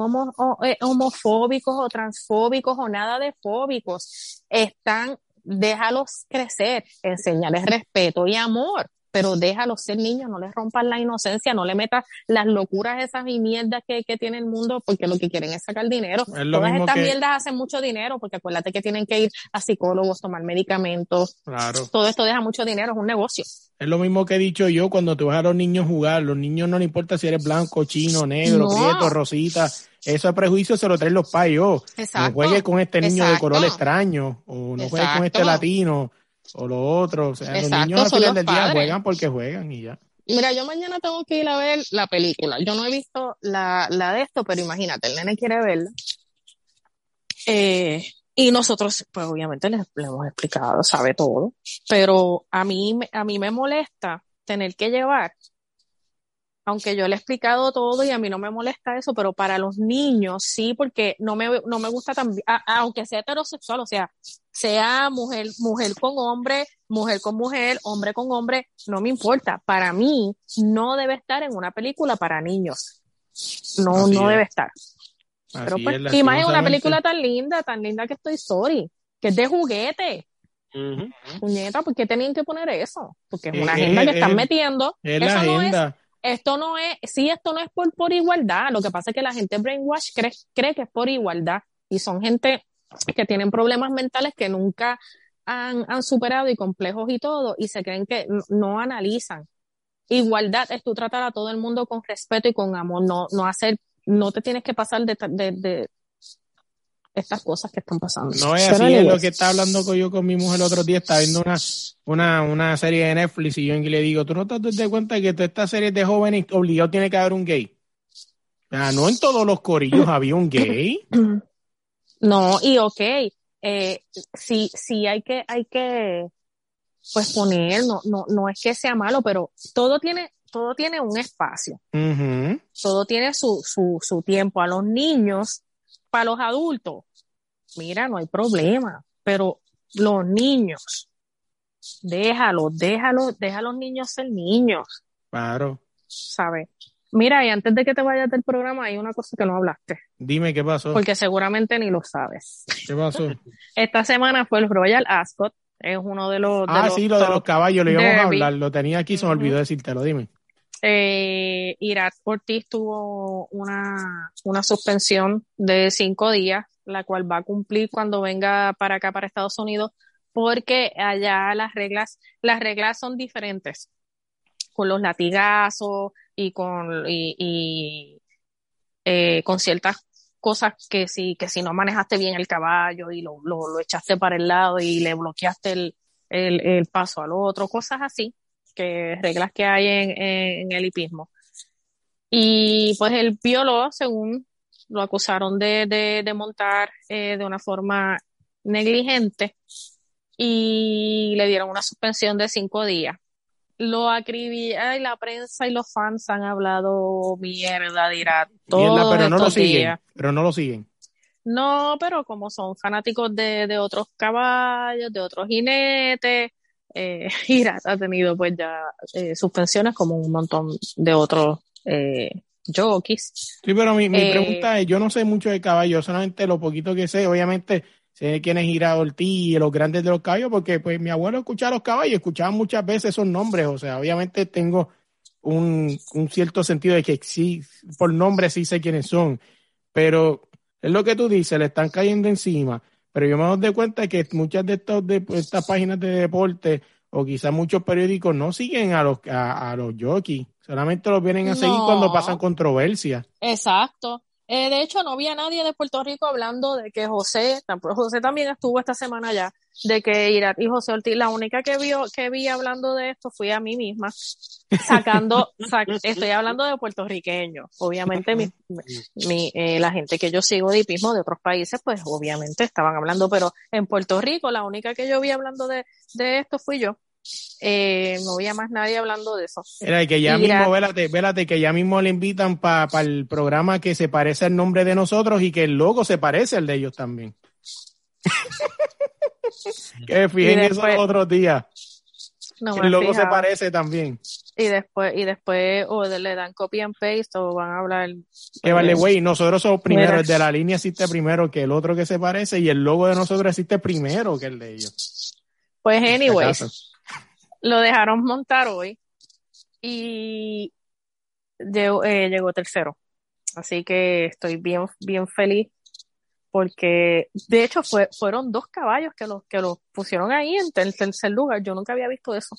eh, homofóbicos o transfóbicos o nada de fóbicos. Están, déjalos crecer, enseñarles respeto y amor pero déjalos ser niños, no les rompas la inocencia, no le metas las locuras esas y mierdas que, que tiene el mundo, porque lo que quieren es sacar dinero. Todas estas mierdas hacen mucho dinero, porque acuérdate que tienen que ir a psicólogos, tomar medicamentos. Claro. Todo esto deja mucho dinero, es un negocio. Es lo mismo que he dicho yo cuando tú vas a los niños jugar. Los niños no le importa si eres blanco, chino, negro, prieto, rosita. Eso prejuicio se lo traen los payos. Exacto. No juegues con este niño de color extraño. O no juegues con este latino o lo otro. O sea, los niños al final del día juegan porque juegan y ya. Mira, yo mañana tengo que ir a ver la película. Yo no he visto la, la de esto, pero imagínate, el nene quiere verla. Eh, y nosotros, pues obviamente le, le, hemos explicado, sabe todo. Pero a mí, a mí me molesta tener que llevar aunque yo le he explicado todo y a mí no me molesta eso, pero para los niños sí, porque no me, no me gusta también, aunque sea heterosexual, o sea, sea mujer, mujer con hombre, mujer con mujer, hombre con hombre, no me importa. Para mí no debe estar en una película para niños. No, no debe estar. pero pues, y más en una película tan linda, tan linda que estoy sorry, que es de juguete. Puñeta, ¿por qué tenían que poner eso? Porque es una agenda que están metiendo. eso no es esto no es, sí, esto no es por, por igualdad, lo que pasa es que la gente brainwash cree, cree que es por igualdad. Y son gente que tienen problemas mentales que nunca han, han superado y complejos y todo y se creen que no, analizan. Igualdad es tú tratar a todo el mundo con respeto y con amor, no, no hacer, no te tienes que pasar de, de, estas cosas que están pasando. No es así, es lo que está hablando con yo con mi mujer el otro día, está viendo una, una, una serie de Netflix y yo le digo, ¿tú no te das cuenta que toda esta serie de jóvenes obligado tiene que haber un gay? O no en todos los corillos había un gay. No, y ok, eh, sí, sí hay que, hay que, pues poner, no, no, no es que sea malo, pero todo tiene, todo tiene un espacio. Todo tiene su, su, su tiempo. A los niños, para los adultos, mira, no hay problema, pero los niños, déjalos, déjalos, deja a los niños ser niños. Claro. ¿Sabes? Mira, y antes de que te vayas del programa, hay una cosa que no hablaste. Dime qué pasó. Porque seguramente ni lo sabes. ¿Qué pasó? Esta semana fue el Royal Ascot. Es uno de los. ah, sí, lo de los caballos, le íbamos a hablar. Lo tenía aquí, se me olvidó decírtelo, dime. Eh, Irat Ortiz tuvo una, una suspensión de cinco días, la cual va a cumplir cuando venga para acá, para Estados Unidos, porque allá las reglas, las reglas son diferentes, con los latigazos y con, y, eh, con ciertas cosas que si, que si no manejaste bien el caballo y lo, lo, echaste para el lado y le bloqueaste el, el, el paso al otro, cosas así que reglas que hay en, en, el hipismo. Y pues él violó, según lo acusaron de, de, montar eh, de una forma negligente y le dieron una suspensión de cinco días. lo acribilla y la prensa y los fans han hablado mierda de Irat Mierda, pero no lo siguen. días. Pero no lo siguen. No, pero como son fanáticos de, de otros caballos, de otros jinetes, eh, ha tenido pues ya eh, suspensiones como un montón de otros eh, jockeys. Sí, pero mi, mi Eh, pregunta es, yo no sé mucho de caballos, solamente lo poquito que sé, obviamente sé quién es Gira Ortiz y los grandes de los caballos, porque pues mi abuelo escuchaba los caballos, escuchaba muchas veces esos nombres, o sea, obviamente tengo un, un cierto sentido de que sí, por nombre sí sé quiénes son, pero es lo que tú dices, le están cayendo encima, pero yo me doy cuenta que muchas de, estos, de estas páginas de deporte o quizás muchos periódicos no siguen a los, a, a los jockeys, solamente los vienen a seguir No. cuando pasan controversias. Exacto. Eh, de hecho, no vi a nadie de Puerto Rico hablando de que José, tampoco- José también estuvo esta semana ya, de que Irat y José Ortiz, la única que vio, que vi hablando de esto fui a mí misma, sacando, sac- estoy hablando de puertorriqueños. Obviamente, mi, mi, eh, la gente que yo sigo de hipismo de otros países, pues obviamente estaban hablando, pero en Puerto Rico, la única que yo vi hablando de, de esto fui yo. Eh, no había más nadie hablando de eso. Era que ya mismo, vélate, vélate, que ya mismo le invitan para el programa que se parece al nombre de nosotros y que el logo se parece al de ellos también. que fijen eso después- los otros días. No el logo se parece también. y después y después o le dan copy and paste o van a hablar Que vale, güey, nosotros somos primero, Mira. el de la línea existe primero que el otro que se parece y el logo de nosotros existe primero que el de ellos. pues si anyways. Lo dejaron montar hoy y llegó, eh, llegó tercero. Así que estoy bien bien feliz porque de hecho fue, fueron dos caballos que los que los pusieron ahí en el tercer lugar. Yo nunca había visto eso.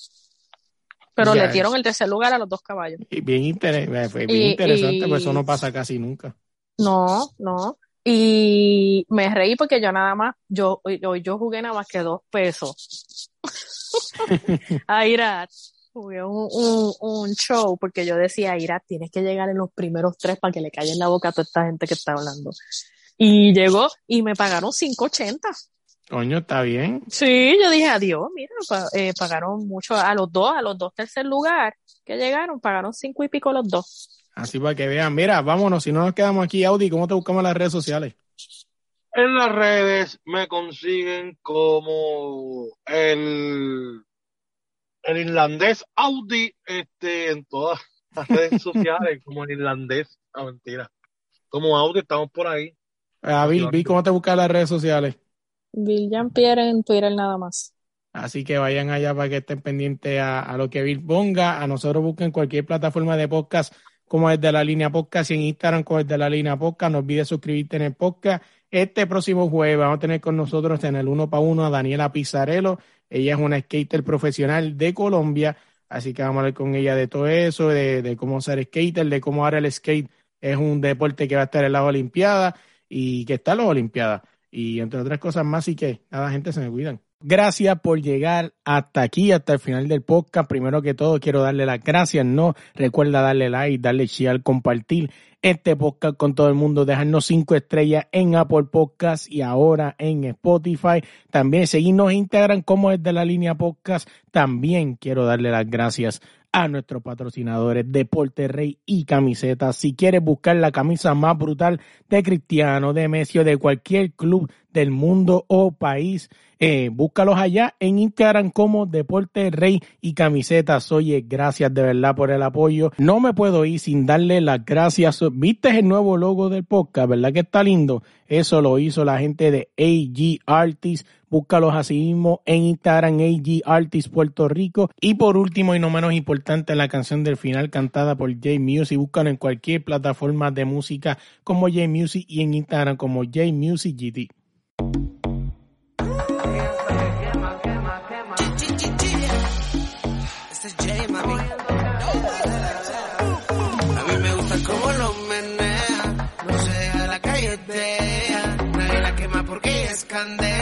Pero Ya le dieron el tercer lugar a los dos caballos. Y bien, inter- fue bien Y- interesante, y- pues eso no pasa casi nunca. No, no. Y me reí porque yo nada más, yo, yo, yo jugué nada más que dos pesos. A Irat. Jugué un, un, un show porque yo decía, Irat, tienes que llegar en los primeros tres para que le calle en la boca a toda esta gente que está hablando. Y llegó y me pagaron 5.80. Coño, está bien. Sí, yo dije, adiós, mira, eh, pagaron mucho a los dos, a los dos tercer lugar que llegaron, pagaron cinco y pico los dos. Así para que vean, mira, vámonos, si no nos quedamos aquí, Audi, ¿cómo te buscamos en las redes sociales? En las redes me consiguen como el, el irlandés Audi, este, en todas las redes sociales, como el irlandés. No, mentira. Como Audi, estamos por ahí. A Bill, Bill, ¿cómo te buscas en las redes sociales? Bill Jean-Pierre en Twitter nada más. Así que vayan allá para que estén pendientes a, a lo que Bill ponga. A nosotros busquen cualquier plataforma de podcast como es de la línea podcast y en Instagram como es de la línea podcast. No olvides suscribirte en el podcast. Este próximo jueves vamos a tener con nosotros en el uno para uno a Daniela Pizarello. Ella es una skater profesional de Colombia. Así que vamos a hablar con ella de todo eso, de, de cómo ser skater, de cómo ahora el skate es un deporte que va a estar en las Olimpiadas y que está en las Olimpiadas. Y entre otras cosas más, y que nada, gente, se me cuidan. Gracias por llegar hasta aquí, hasta el final del podcast. Primero que todo, quiero darle las gracias. No recuerda darle like, darle share, compartir este podcast con todo el mundo, dejarnos cinco estrellas en Apple Podcast y ahora en Spotify. También seguirnos en Instagram como es de la línea podcast. También quiero darle las gracias a nuestros patrocinadores Deporte Rey y Camisetas. Si quieres buscar la camisa más brutal de Cristiano, de Messi o de cualquier club del mundo o país, eh, búscalos allá en Instagram como Deporte Rey y Camisetas. Oye, gracias de verdad por el apoyo. No me puedo ir sin darle las gracias. ¿Viste el nuevo logo del podcast? ¿Verdad que está lindo? Eso lo hizo la gente de AG Artists. Búscalos así mismo en Instagram, AG Artists Puerto Rico. Y por último y no menos importante, la canción del final cantada por J Music. Búscalo en cualquier plataforma de música como J Music y en Instagram como J Music GT. A mí me gusta cómo lo menea. No se la galletea. Nadie la quema porque es candela.